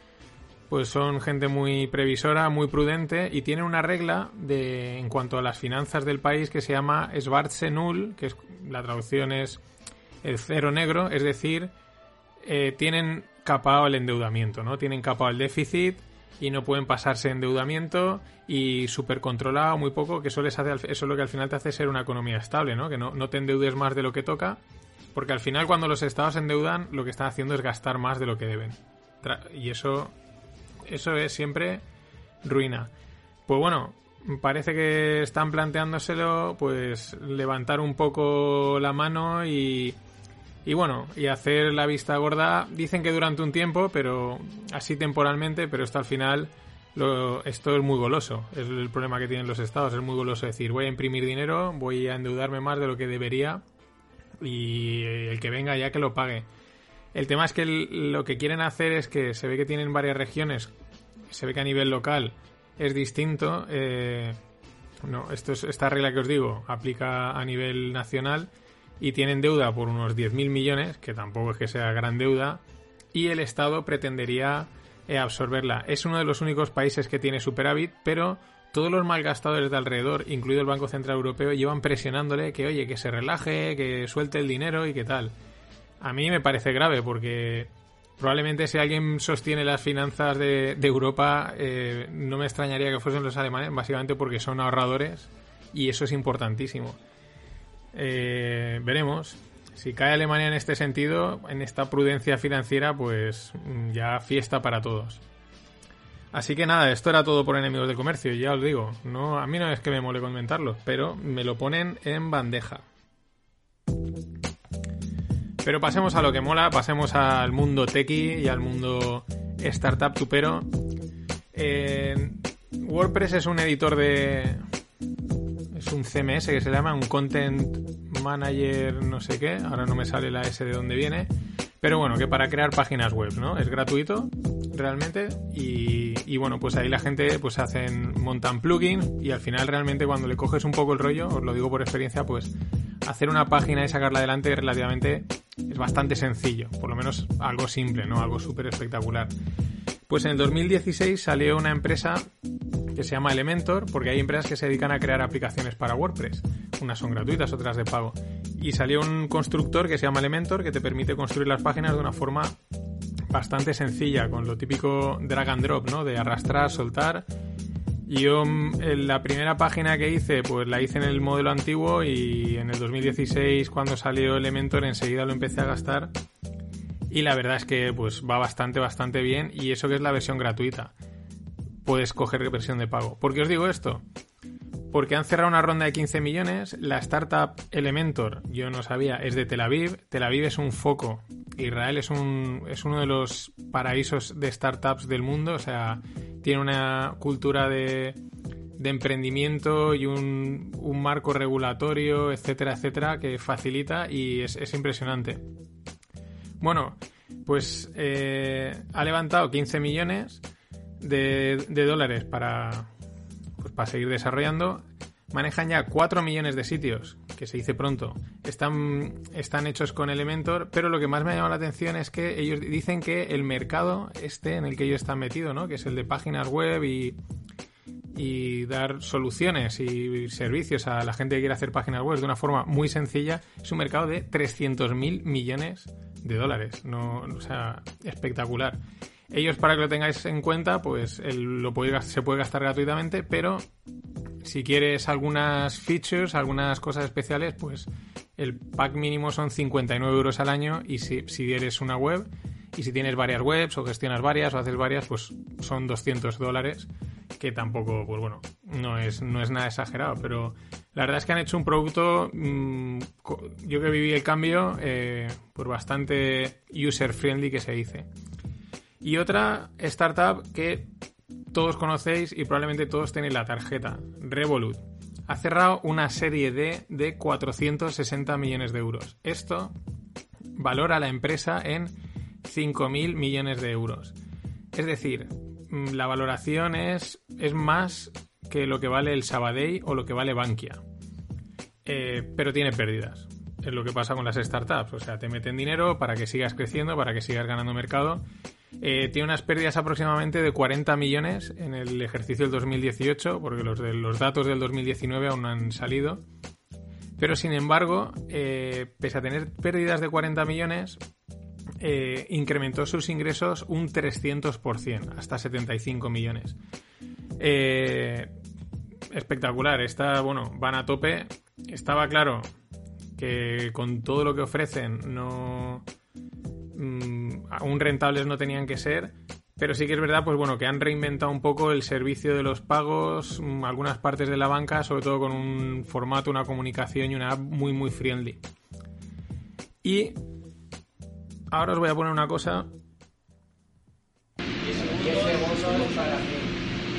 pues son gente muy previsora, muy prudente y tienen una regla de en cuanto a las finanzas del país que se llama Schwarze Null, que es la traducción es el cero negro, es decir, eh, tienen capado el endeudamiento, ¿no? Tienen capado el déficit y no pueden pasarse endeudamiento y súper controlado muy poco, que eso, les hace, eso es lo que al final te hace ser una economía estable, ¿no? Que no, no te endeudes más de lo que toca, porque al final cuando los estados endeudan lo que están haciendo es gastar más de lo que deben. Y eso eso es siempre ruina. Pues bueno, parece que están planteándoselo, pues levantar un poco la mano y, y bueno, y hacer la vista gorda. Dicen que durante un tiempo, pero así temporalmente, pero esto al final, lo, esto es muy goloso. Es el problema que tienen los estados, es muy goloso decir, voy a imprimir dinero, voy a endeudarme más de lo que debería y el que venga ya que lo pague. El tema es que lo que quieren hacer es que se ve que tienen varias regiones, se ve que a nivel local es distinto. Eh, no, esto es, esta regla que os digo aplica a nivel nacional y tienen deuda por unos 10.000 millones, que tampoco es que sea gran deuda, y el Estado pretendería eh, absorberla. Es uno de los únicos países que tiene superávit, pero todos los malgastadores de alrededor, incluido el Banco Central Europeo, llevan presionándole que, oye, que se relaje, que suelte el dinero y que tal a mí me parece grave porque probablemente si alguien sostiene las finanzas de, Europa, eh, no me extrañaría que fuesen los alemanes, básicamente porque son ahorradores y eso es importantísimo. Eh, veremos. Si cae Alemania en este sentido, en esta prudencia financiera, pues mm, ya fiesta para todos. Así que nada, esto era todo por enemigos del comercio, ya os digo. No, a mí no es que me mole comentarlo, pero me lo ponen en bandeja. Pero pasemos a lo que mola, pasemos al mundo techie y al mundo startup tupero. Eh, WordPress es un editor de... Es un CMS que se llama, un Content Manager no sé qué, ahora no me sale la S de dónde viene, pero bueno, que para crear páginas web, ¿no? Es gratuito realmente y, y, bueno, pues ahí la gente pues hacen, montan plugins y al final realmente cuando le coges un poco el rollo, os lo digo por experiencia, pues hacer una página y sacarla adelante relativamente es bastante sencillo, por lo menos algo simple, no algo súper espectacular. Pues en el 2016 salió una empresa que se llama Elementor, porque hay empresas que se dedican a crear aplicaciones para WordPress. unas son gratuitas, otras de pago. Y salió un constructor que se llama Elementor que te permite construir las páginas de una forma bastante sencilla, con lo típico drag and drop, ¿no? De arrastrar, soltar. Yo mm, en la primera página que hice, pues la hice en el modelo antiguo y en el 2016 cuando salió Elementor enseguida lo empecé a gastar. Y la verdad es que pues va bastante, bastante bien y eso que es la versión gratuita. Puedes coger versión de pago. ¿Por qué os digo esto? porque han cerrado una ronda de 15 millones. La startup Elementor, yo no sabía, es de Tel Aviv. Tel Aviv es un foco. Israel es, un, es uno de los paraísos de startups del mundo. O sea, tiene una cultura de, emprendimiento y un, marco regulatorio, etcétera, etcétera, que facilita y es, es impresionante. Bueno, pues eh, ha levantado 15 millones de, de dólares para, pues para seguir desarrollando. Manejan ya 4 millones de sitios, que se dice pronto. Están, están hechos con Elementor, pero lo que más me ha llamado la atención es que ellos dicen que el mercado este en el que ellos están metidos, ¿no? que es el de páginas web y, y dar soluciones y servicios a la gente que quiere hacer páginas web de una forma muy sencilla, es un mercado de 300.000 millones de dólares. No, o sea, espectacular. Ellos, para que lo tengáis en cuenta, pues lo se puede gastar gratuitamente, pero si quieres algunas features, algunas cosas especiales, pues el pack mínimo son 59 euros al año y si, si eres una web y si tienes varias webs o gestionas varias o haces varias, pues son 200 dólares, que tampoco, pues bueno, no es, no es nada exagerado, pero la verdad es que han hecho un producto, mmm, yo que viví el cambio, eh, pues bastante user friendly que se dice. Y otra startup que todos conocéis y probablemente todos tenéis la tarjeta, Revolut. Ha cerrado una serie D de 460 millones de euros. Esto valora a la empresa en 5.000 millones de euros. Es decir, mm, la valoración es, es más que lo que vale el Sabadell o lo que vale Bankia. Eh, pero tiene pérdidas. Es lo que pasa con las startups. O sea, te meten dinero para que sigas creciendo, para que sigas ganando mercado eh, tiene unas pérdidas aproximadamente de 40 millones en el ejercicio del 2018, porque los, de, los datos del 2019 aún no han salido. Pero sin embargo, eh, pese a tener pérdidas de 40 millones, eh, incrementó sus ingresos un 300%, hasta 75 millones. espectacular, está, bueno, van a tope. Estaba claro que con todo lo que ofrecen no Mm, aún rentables no tenían que ser, pero sí que es verdad, pues bueno, que han reinventado un poco el servicio de los pagos, mm, algunas partes de la banca, sobre todo con un formato, una comunicación y una app muy, muy friendly. Y ahora os voy a poner una cosa.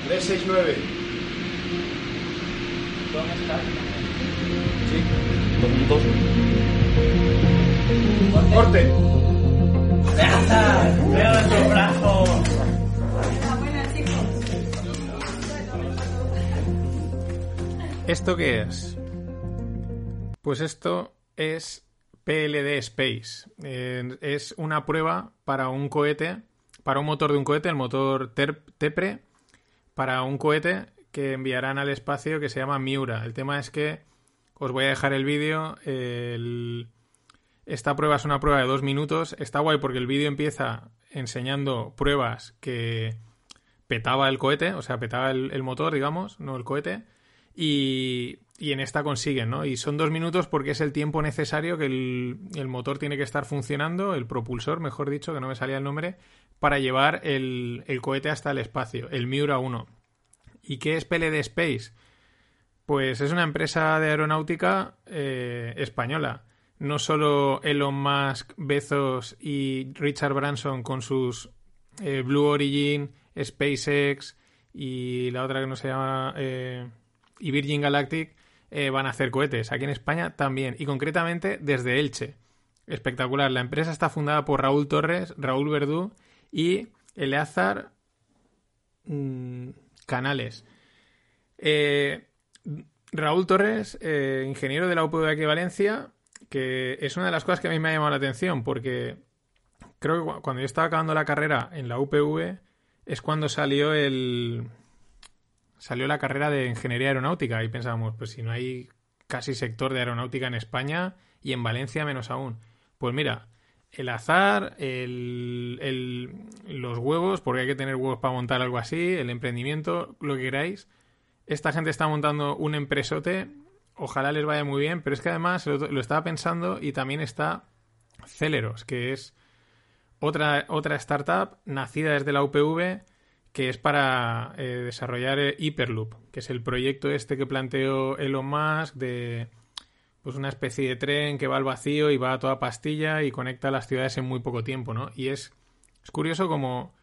369. ¿Dónde está? Sí. Corte. ¿Esto qué es? Pues esto es PLD Space. Eh, es una prueba para un cohete, para un motor de un cohete, el motor TEPRE, para un cohete que enviarán al espacio que se llama Miura. El tema es que os voy a dejar el vídeo. El, esta prueba es una prueba de dos minutos. Está guay porque el vídeo empieza enseñando pruebas que petaba el cohete, o sea, petaba el, motor, digamos, no el cohete. Y, en esta consiguen, ¿no? Y son dos minutos porque es el tiempo necesario que el, motor tiene que estar funcionando, el propulsor, mejor dicho, que no me salía el nombre, para llevar el, cohete hasta el espacio, el Miura 1. ¿Y qué es PLD Space? Pues es una empresa de aeronáutica eh, española no solo Elon Musk, Bezos y Richard Branson con sus eh, Blue Origin, SpaceX y la otra que no se llama eh, y Virgin Galactic eh, van a hacer cohetes. Aquí en España también y concretamente desde Elche. Espectacular. La empresa está fundada por Raúl Torres, Raúl Verdú y Eleazar mm, Canales. Raúl Torres, ingeniero de la UPV de Valencia, que es una de las cosas que a mí me ha llamado la atención, porque creo que cuando yo estaba acabando la carrera en la UPV es cuando salió el salió la carrera de ingeniería aeronáutica y pensábamos, pues si no hay casi sector de aeronáutica en España y en Valencia menos aún. Pues mira, el azar, el, los huevos, porque hay que tener huevos para montar algo así, el emprendimiento, lo que queráis. Esta gente está montando un empresote, ojalá les vaya muy bien, pero es que además lo, estaba pensando y también está Celeros, que es otra, otra startup nacida desde la UPV que es para eh, desarrollar eh, Hyperloop, que es el proyecto este que planteó Elon Musk de pues una especie de tren que va al vacío y va a toda pastilla y conecta las ciudades en muy poco tiempo, ¿no? Y es, es curioso como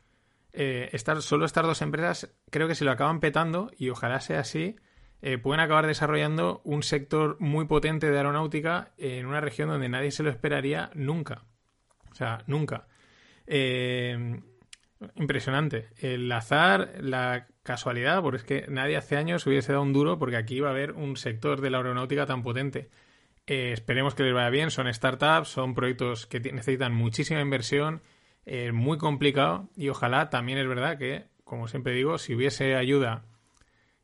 eh, solo estas dos empresas creo que si lo acaban petando, y ojalá sea así, pueden acabar desarrollando un sector muy potente de aeronáutica en una región donde nadie se lo esperaría nunca. O sea, nunca. Eh, Impresionante. El azar, la casualidad, porque es que nadie hace años hubiese dado un duro porque aquí iba a haber un sector de la aeronáutica tan potente. Eh, esperemos que les vaya bien. Son startups, son proyectos que necesitan muchísima inversión, muy complicado y ojalá también es verdad que, como siempre digo, si hubiese ayuda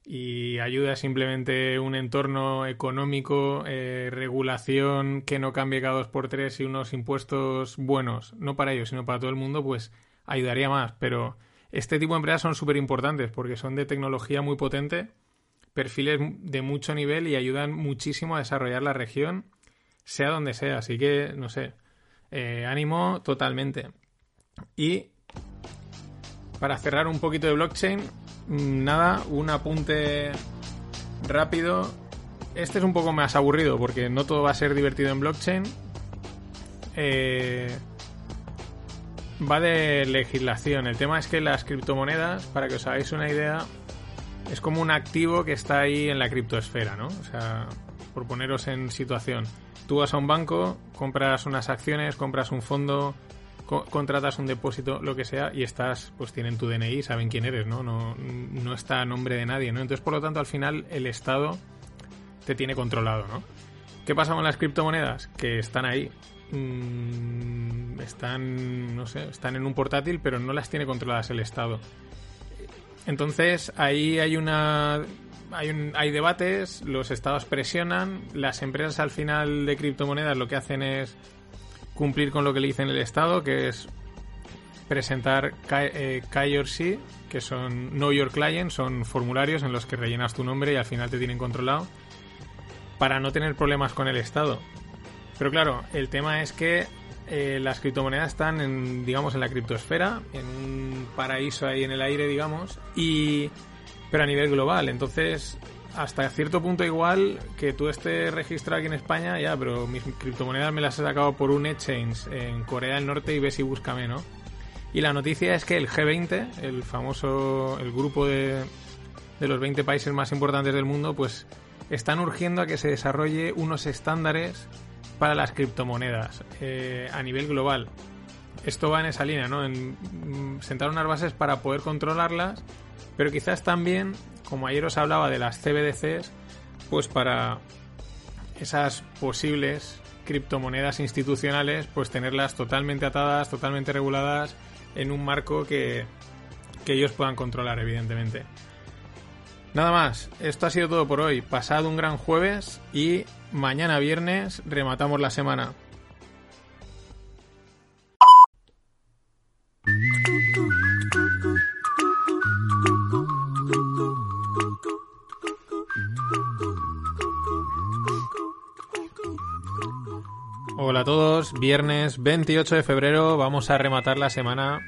y ayuda simplemente un entorno económico, eh, regulación que no cambie cada dos por tres y unos impuestos buenos, no para ellos, sino para todo el mundo, pues ayudaría más, pero este tipo de empresas son súper importantes porque son de tecnología muy potente, perfiles de mucho nivel y ayudan muchísimo a desarrollar la región, sea donde sea. Así que, no sé, eh, ánimo totalmente. Y para cerrar un poquito de blockchain, mm, nada, un apunte rápido. Este es un poco más aburrido porque no todo va a ser divertido en blockchain. Eh, va de legislación. El tema es que las criptomonedas, para que os hagáis una idea, es como un activo que está ahí en la criptosfera, ¿no? O sea, por poneros en situación. Tú vas a un banco, compras unas acciones, compras un fondo, contratas un depósito, lo que sea, y estás, pues tienen tu DNI, saben quién eres, ¿no? No, está a nombre de nadie, ¿no? Entonces, por lo tanto, al final el Estado te tiene controlado, ¿no? ¿Qué pasa con las criptomonedas? Que están ahí. Mm, están, no sé, están en un portátil, pero no las tiene controladas el Estado. Entonces, ahí hay una. Hay, hay debates, los estados presionan, las empresas al final de criptomonedas lo que hacen es cumplir con lo que le dicen el Estado, que es presentar KYC, que son Know Your Client, son formularios en los que rellenas tu nombre y al final te tienen controlado para no tener problemas con el Estado. Pero claro, el tema es que eh, las criptomonedas están en, digamos, en la criptosfera, en un paraíso ahí en el aire, digamos, y pero a nivel global. Entonces, hasta cierto punto igual que tú estés registrado aquí en España, ya, pero mis criptomonedas me las he sacado por un exchange en Corea del Norte y ves y búscame, ¿no? Y la noticia es que el G20, el famoso, el grupo de, de los 20 países más importantes del mundo, pues están urgiendo a que se desarrolle unos estándares para las criptomonedas eh, a nivel global. Esto va en esa línea, ¿no? En mm, sentar unas bases para poder controlarlas, pero quizás también, como ayer os hablaba de las CBDCs, pues para esas posibles criptomonedas institucionales, pues tenerlas totalmente atadas, totalmente reguladas en un marco que, que ellos puedan controlar, evidentemente. Nada más, esto ha sido todo por hoy. Pasado un gran jueves y mañana viernes rematamos la semana. Hola a todos, viernes 28 de febrero vamos a rematar la semana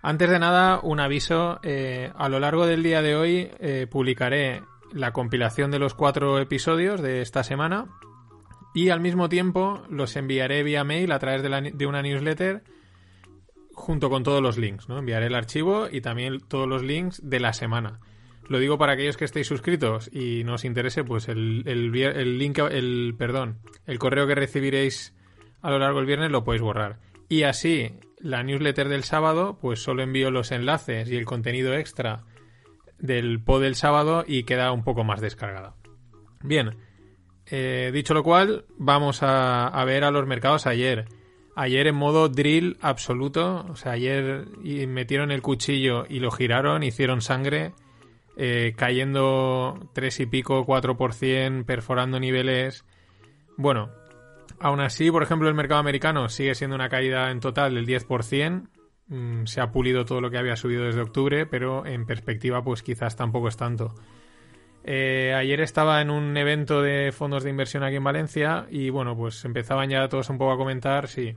antes de nada, un aviso. Eh, a lo largo del día de hoy eh, publicaré la compilación de los cuatro episodios de esta semana y al mismo tiempo los enviaré vía mail a través de, una newsletter junto con todos los links. ¿no? Enviaré el archivo y también todos los links de la semana. Lo digo para aquellos que estéis suscritos y no os interese, pues el, el link, el perdón, el correo que recibiréis a lo largo del viernes lo podéis borrar. Y así, la newsletter del sábado, pues solo envío los enlaces y el contenido extra del pod del sábado y queda un poco más descargada. Bien, eh, dicho lo cual, vamos a, a, ver a los mercados ayer. Ayer en modo drill absoluto, o sea, ayer metieron el cuchillo y lo giraron, hicieron sangre. Eh, cayendo 3 y pico, 4%, perforando niveles. Bueno, aún así, por ejemplo, el mercado americano sigue siendo una caída en total del 10%. Mm, se ha pulido todo lo que había subido desde octubre, pero en perspectiva, pues quizás tampoco es tanto. Eh, ayer estaba en un evento de fondos de inversión aquí en Valencia y bueno, pues empezaban ya todos un poco a comentar, sí,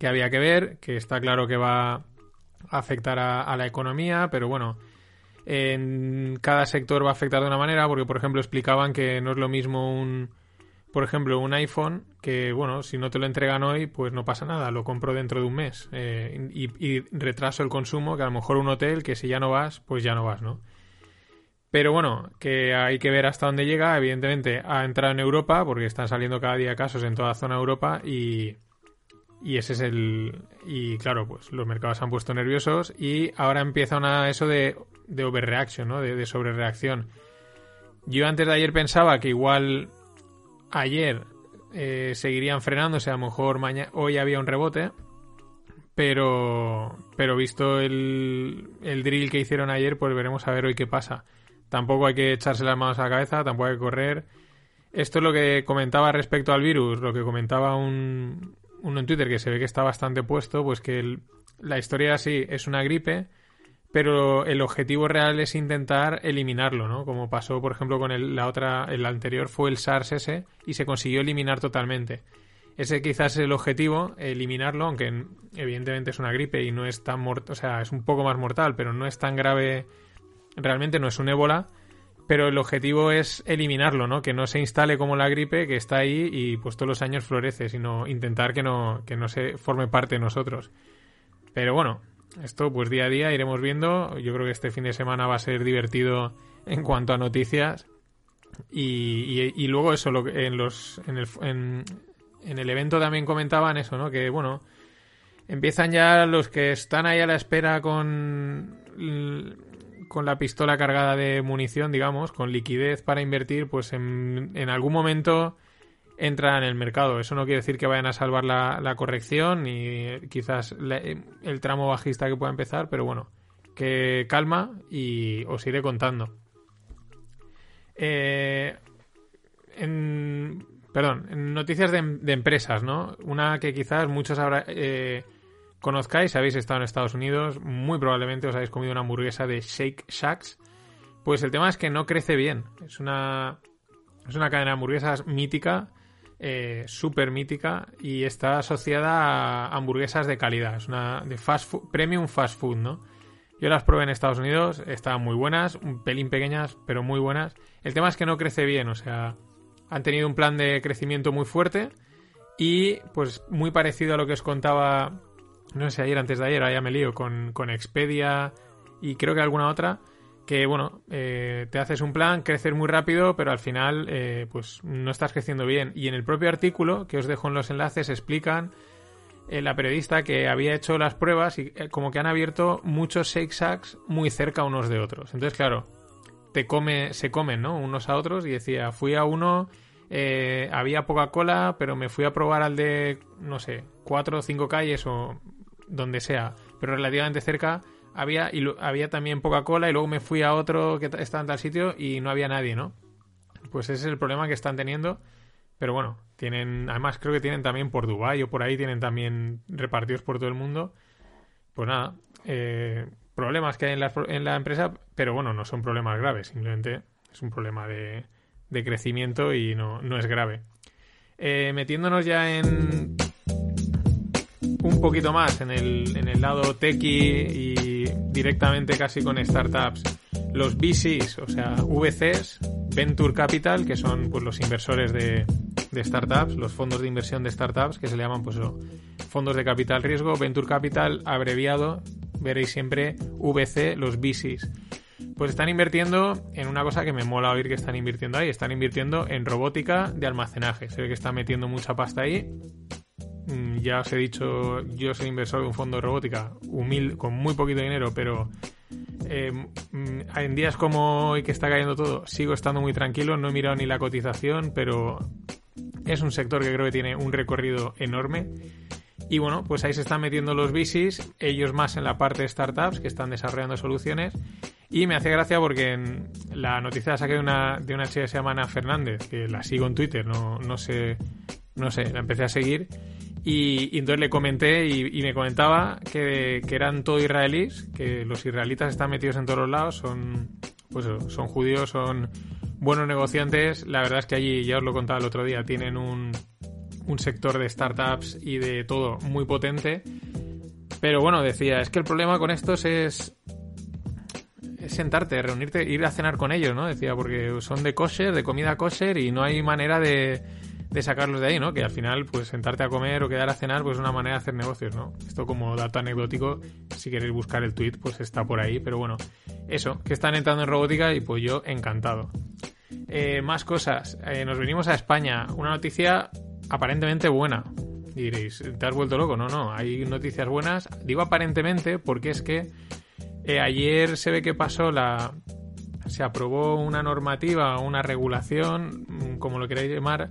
que había que ver, que está claro que va a afectar a, la economía, pero bueno, en cada sector va a afectar de una manera, porque por ejemplo explicaban que no es lo mismo un, por ejemplo, un iPhone que, bueno, si no te lo entregan hoy, pues no pasa nada, lo compro dentro de un mes eh, y, retraso el consumo, que a lo mejor un hotel que si ya no vas, pues ya no vas, ¿no? Pero bueno, que hay que ver hasta dónde llega. Evidentemente ha entrado en Europa porque están saliendo cada día casos en toda zona de Europa y, y ese es el... Y claro, pues los mercados se han puesto nerviosos y ahora empieza una, eso de, de overreaction, ¿no? De, sobrereacción. Yo antes de ayer pensaba que igual ayer eh, seguirían frenándose, a lo mejor mañana, hoy había un rebote, pero, pero visto el, el drill que hicieron ayer, pues veremos a ver hoy qué pasa. Tampoco hay que echarse las manos a la cabeza, tampoco hay que correr. Esto es lo que comentaba respecto al virus, lo que comentaba un, uno en Twitter que se ve que está bastante puesto, pues que la historia sí es una gripe, pero el objetivo real es intentar eliminarlo, ¿no? Como pasó, por ejemplo, con el, la otra, el anterior fue el SARS ese y se consiguió eliminar totalmente. Ese quizás es el objetivo, eliminarlo, aunque evidentemente es una gripe y no es tan mortal, o sea, es un poco más mortal, pero no es tan grave realmente no es un ébola, pero el objetivo es eliminarlo, ¿no? Que no se instale como la gripe, que está ahí y pues todos los años florece, sino intentar que no, que no se forme parte de nosotros. Pero bueno, esto pues día a día iremos viendo. Yo creo que este fin de semana va a ser divertido en cuanto a noticias. Y, y, luego eso, lo, en, los, en, el, en, en el evento también comentaban eso, ¿no? Que bueno, empiezan ya los que están ahí a la espera con con la pistola cargada de munición, digamos, con liquidez para invertir, pues en, en algún momento entra en el mercado. Eso no quiere decir que vayan a salvar la, la corrección ni quizás el tramo bajista que pueda empezar, pero bueno, que calma y os iré contando. Eh, en, perdón, en noticias de, empresas, ¿no? Una que quizás muchos habrá, eh, conozcáis, habéis estado en Estados Unidos, muy probablemente os habéis comido una hamburguesa de Shake Shacks. Pues el tema es que no crece bien. Es una, es una cadena de hamburguesas mítica, eh, súper mítica, y está asociada a hamburguesas de calidad. Es una de fast food, premium fast food, ¿no? Yo las probé en Estados Unidos, estaban muy buenas, un pelín pequeñas, pero muy buenas. El tema es que no crece bien, o sea, han tenido un plan de crecimiento muy fuerte y pues muy parecido a lo que os contaba no sé, ayer, antes de ayer, ya me lío, con, con Expedia y creo que alguna otra, que bueno, eh, te haces un plan, crecer muy rápido, pero al final eh, pues no estás creciendo bien. Y en el propio artículo, que os dejo en los enlaces, explican eh, la periodista que había hecho las pruebas y como que han abierto muchos Shacks muy cerca unos de otros. Entonces, claro, te come, se comen, ¿no? Unos a otros y decía, fui a uno... había poca cola, pero me fui a probar al de, no sé, cuatro o cinco calles o donde sea, pero relativamente cerca, había, y había también poca cola y luego me fui a otro que estaba en tal sitio y no había nadie, ¿no? Pues ese es el problema que están teniendo. Pero bueno, tienen, además creo que tienen también por Dubai o por ahí, tienen también repartidos por todo el mundo. Pues nada, eh, problemas que hay en la, en la empresa, pero bueno, no son problemas graves, simplemente es un problema de, crecimiento y no, no es grave. Eh, metiéndonos ya en un poquito más en el, en el lado techie y directamente casi con startups, los VCs, o sea, VCs, Venture Capital, que son pues los inversores de, de startups, los fondos de inversión de startups, que se le llaman pues fondos de capital riesgo, Venture Capital abreviado, veréis siempre VC, los VCs. Pues están invirtiendo en una cosa que me mola oír que están invirtiendo ahí, están invirtiendo en robótica de almacenaje. Se ve que están metiendo mucha pasta ahí ya os he dicho, yo soy inversor de un fondo de robótica, humilde, con muy poquito dinero, pero eh, mm, en días como hoy que está cayendo todo, sigo estando muy tranquilo, no he mirado ni la cotización, pero es un sector que creo que tiene un recorrido enorme Y bueno, pues ahí se están metiendo los bicis, ellos más en la parte de startups que están desarrollando soluciones. Y me hace gracia porque en la noticia la saqué de una, de una chica que se llama Ana Fernández, que la sigo en Twitter, no, no sé, no sé, la empecé a seguir. Y, entonces le comenté y, me comentaba que, que, eran todo israelíes, que los israelitas están metidos en todos los lados, son, pues son judíos, son buenos negociantes. La verdad es que allí, ya os lo contaba el otro día, tienen un, un sector de startups y de todo muy potente. Pero bueno, decía, es que el problema con estos es, es sentarte, reunirte, ir a cenar con ellos, ¿no? Decía, porque son de kosher, de comida kosher y no hay manera de, de sacarlos de ahí, ¿no? Que al final, pues sentarte a comer o quedar a cenar, pues es una manera de hacer negocios, ¿no? Esto como dato anecdótico, si queréis buscar el tweet, pues está por ahí, pero bueno, eso, que están entrando en robótica y pues yo encantado. Eh, más cosas, eh, nos venimos a España, una noticia aparentemente buena. Diréis, ¿te has vuelto loco? No, no, hay noticias buenas. Digo aparentemente porque es que eh, ayer se ve que pasó la... Se aprobó una normativa, una regulación, mm, como lo queráis llamar,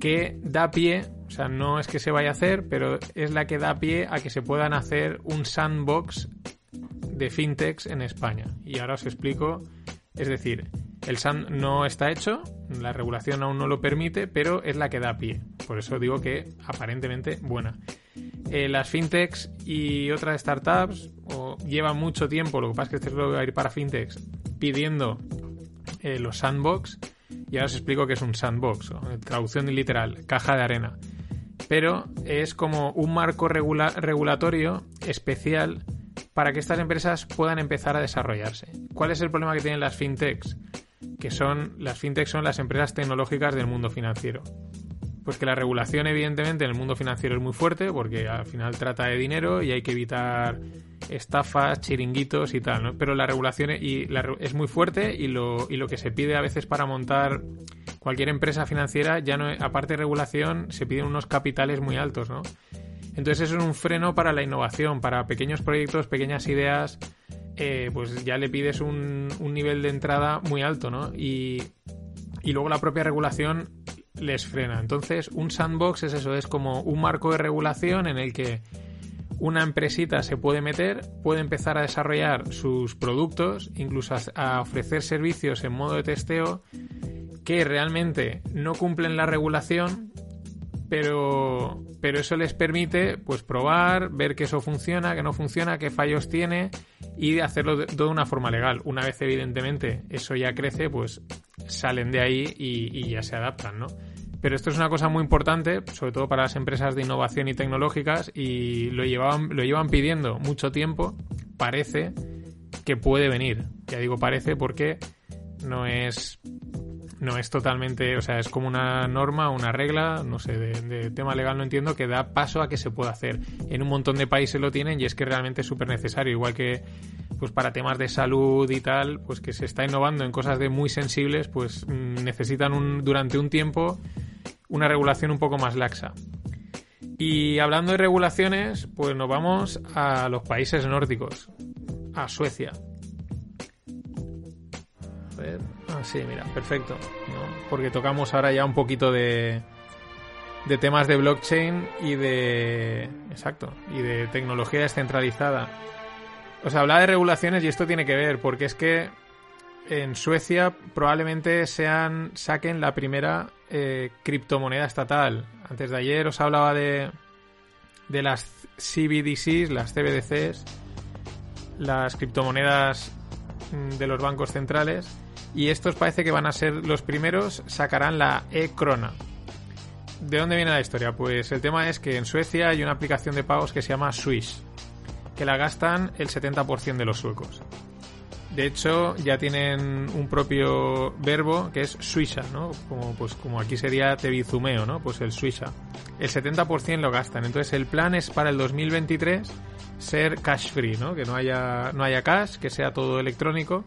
que da pie, o sea, no es que se vaya a hacer, pero es la que da pie a que se puedan hacer un sandbox de fintechs en España. Y ahora os explico, es decir, el SAN no está hecho, la regulación aún no lo permite, pero es la que da pie. Por eso digo que aparentemente buena. Eh, las fintechs y otras startups o, llevan mucho tiempo, lo que pasa es que este es lo que va a ir para fintechs, pidiendo eh, los sandbox. Y ahora os explico qué es un sandbox, traducción literal, caja de arena. Pero es como un marco regulatorio especial para que estas empresas puedan empezar a desarrollarse. ¿Cuál es el problema que tienen las fintechs? que son las fintechs son las empresas tecnológicas del mundo financiero. Pues que la regulación, evidentemente, en el mundo financiero es muy fuerte, porque al final trata de dinero y hay que evitar estafas, chiringuitos y tal, ¿no? Pero la regulación y es muy fuerte y lo, y lo que se pide a veces para montar cualquier empresa financiera, ya no, aparte de regulación, se piden unos capitales muy altos, ¿no? Entonces eso es un freno para la innovación, para pequeños proyectos, pequeñas ideas, eh, pues ya le pides un, nivel de entrada muy alto, ¿no? Y, y luego la propia regulación les frena. Entonces, un sandbox es eso, es como un marco de regulación en el que una empresita se puede meter, puede empezar a desarrollar sus productos, incluso a, ofrecer servicios en modo de testeo que realmente no cumplen la regulación, pero, pero eso les permite pues probar, ver que eso funciona, que no funciona, qué fallos tiene y hacerlo de, de una forma legal. Una vez evidentemente eso ya crece, pues salen de ahí y, ya se adaptan, ¿no? Pero esto es una cosa muy importante, sobre todo para las empresas de innovación y tecnológicas, y lo, lo llevan pidiendo mucho tiempo. Parece que puede venir. Ya digo parece porque no es no es totalmente, o sea, es como una norma, una regla, no sé, de, tema legal no entiendo, que da paso a que se pueda hacer. En un montón de países lo tienen y es que realmente es súper necesario, igual que pues para temas de salud y tal, pues que se está innovando en cosas de muy sensibles, pues mm, necesitan un, durante un tiempo una regulación un poco más laxa. Y hablando de regulaciones, pues nos vamos a los países nórdicos, a Suecia. Ah, sí, mira, perfecto. Porque tocamos ahora ya un poquito de, de temas de blockchain y de. Exacto. Y de tecnología descentralizada. Os hablaba de regulaciones y esto tiene que ver, porque es que en Suecia probablemente sean saquen la primera eh, criptomoneda estatal. Antes de ayer os hablaba de, de las CBDCs, las CBDCs, las criptomonedas mm, de los bancos centrales y estos parece que van a ser los primeros, sacarán la e-crona. ¿De dónde viene la historia? Pues el tema es que en Suecia hay una aplicación de pagos que se llama Swish, que la gastan el 70% de los suecos. De hecho, ya tienen un propio verbo que es suisha, ¿no? Como, pues, como aquí sería tebizumeo, ¿no? Pues el suisha. El 70% lo gastan. Entonces el plan es para el 2023 ser cash free, ¿no? Que no haya, no haya cash, que sea todo electrónico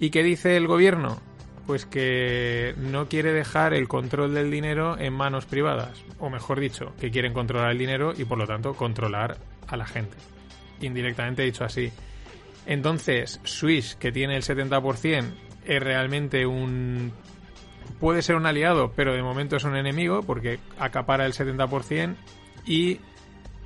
¿Y qué dice el gobierno? Pues que no quiere dejar el control del dinero en manos privadas, o mejor dicho, que quieren controlar el dinero y por lo tanto controlar a la gente. Indirectamente dicho así. Entonces, Swiss, que tiene el 70%, es realmente un... puede ser un aliado, pero de momento es un enemigo porque acapara el 70% Y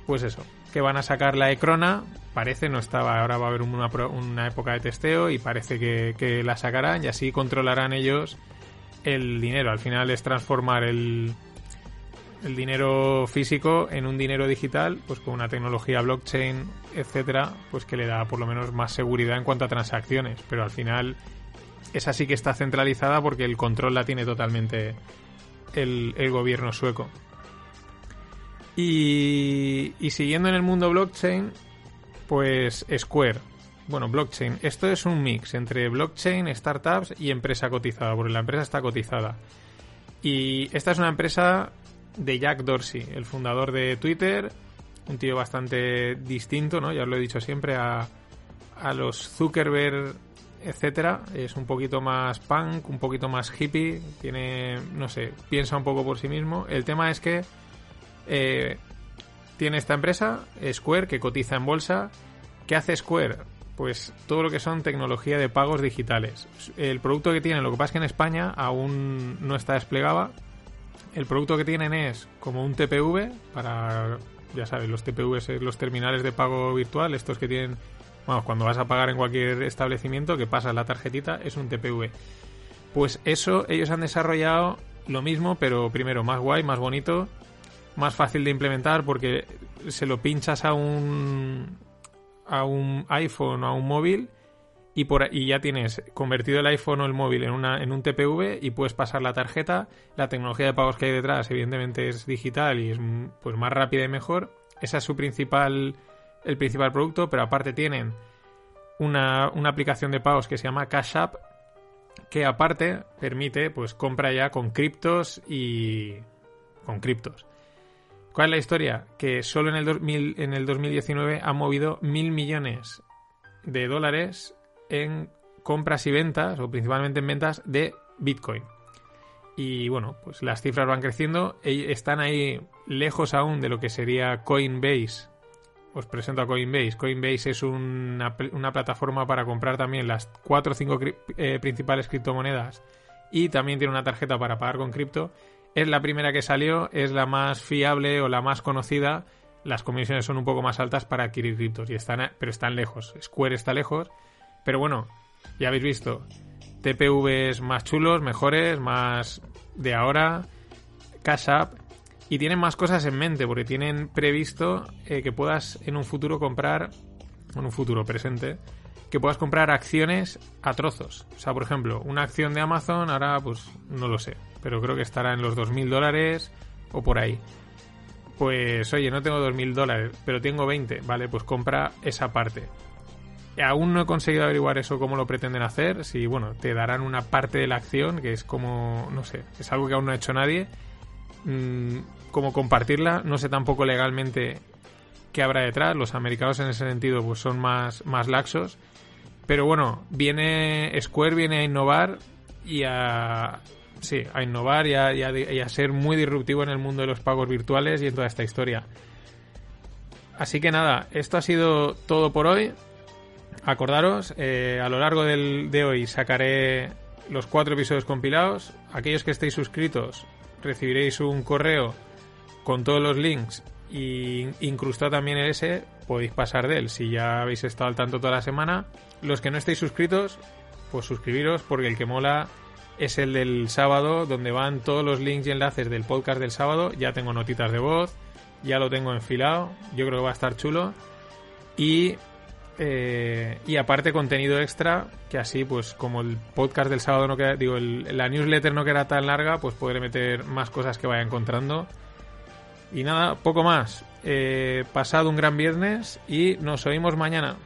pues eso, que van a sacar la Ecrona, parece, no estaba, ahora va a haber una, una época de testeo y parece que, que, la sacarán y así controlarán ellos el dinero. Al final es transformar el, el dinero físico en un dinero digital, pues con una tecnología blockchain, etcétera, pues que le da por lo menos más seguridad en cuanto a transacciones. Pero al final esa sí que está centralizada porque el control la tiene totalmente el, el gobierno sueco. Y, y siguiendo en el mundo blockchain, pues Square. Bueno, blockchain. Esto es un mix entre blockchain, startups y empresa cotizada, porque la empresa está cotizada. Y esta es una empresa de Jack Dorsey, el fundador de Twitter, un tío bastante distinto, ¿no? Ya os lo he dicho siempre a, a los Zuckerberg, etcétera. Es un poquito más punk, un poquito más hippie, tiene, no sé, piensa un poco por sí mismo. El tema es que eh, tiene esta empresa, Square, que cotiza en bolsa. ¿Qué hace Square? Pues todo lo que son tecnología de pagos digitales. El producto que tiene, lo que pasa es que en España aún no está desplegado. El producto que tienen es como un TPV para, ya sabes, los TPV, los terminales de pago virtual, estos que tienen, vamos, cuando vas a pagar en cualquier establecimiento, que pasas la tarjetita, es un TPV. Pues eso, ellos han desarrollado lo mismo, pero primero más guay, más bonito más fácil de implementar porque se lo pinchas a un a un iPhone o a un móvil y por y ya tienes convertido el iPhone o el móvil en una en un TPV y puedes pasar la tarjeta. La tecnología de pagos que hay detrás evidentemente es digital y es pues más rápida y mejor. Esa es su principal el principal producto pero aparte tienen una, una aplicación de pagos que se llama Cash App que aparte permite pues compra ya con criptos y con criptos ¿Cuál es la historia? Que solo en el, 2000, en el 2019 ha movido mil millones de dólares en compras y ventas, o principalmente en ventas de Bitcoin. Y bueno, pues las cifras van creciendo. Están ahí lejos aún de lo que sería Coinbase. Os presento a Coinbase. Coinbase es una, una plataforma para comprar también las cuatro o cinco eh, principales criptomonedas. Y también tiene una tarjeta para pagar con cripto es la primera que salió, es la más fiable o la más conocida. Las comisiones son un poco más altas para adquirir criptos, y están, pero están lejos. Square está lejos, pero bueno, ya habéis visto. TPVs más chulos, mejores, más de ahora. Cash App. Y tienen más cosas en mente, porque tienen previsto eh, que puedas en un futuro comprar, en un futuro presente, que puedas comprar acciones a trozos. O sea, por ejemplo, una acción de Amazon ahora, pues no lo sé, pero creo que estará en los 2.000 dólares o por ahí. Pues oye, no tengo 2.000 dólares, pero tengo 20, vale, pues compra esa parte. Aún no he conseguido averiguar eso cómo lo pretenden hacer, si bueno, te darán una parte de la acción, que es como, no sé, es algo que aún no ha hecho nadie. Mm, como compartirla, no sé tampoco legalmente qué habrá detrás, los americanos en ese sentido pues son más, más laxos. Pero bueno, viene Square viene a innovar y a, sí, a innovar y a, ser muy disruptivo en el mundo de los pagos virtuales y en toda esta historia. Así que nada, esto ha sido todo por hoy. Acordaros, eh, a lo largo de hoy sacaré los cuatro episodios compilados. Aquellos que estéis suscritos recibiréis un correo con todos los links y incrustado también el ese, podéis pasar de él si ya habéis estado al tanto toda la semana. Los que no estéis suscritos, pues suscribiros porque el que mola es el del sábado, donde van todos los links y enlaces del podcast del sábado. Ya tengo notitas de voz, ya lo tengo enfilado, yo creo que va a estar chulo. Y, eh, y aparte contenido extra, que así pues como el podcast del sábado no queda, digo, la newsletter no queda tan larga, pues podré meter más cosas que vaya encontrando. Y nada, poco más. Eh, pasado un gran viernes y nos oímos mañana.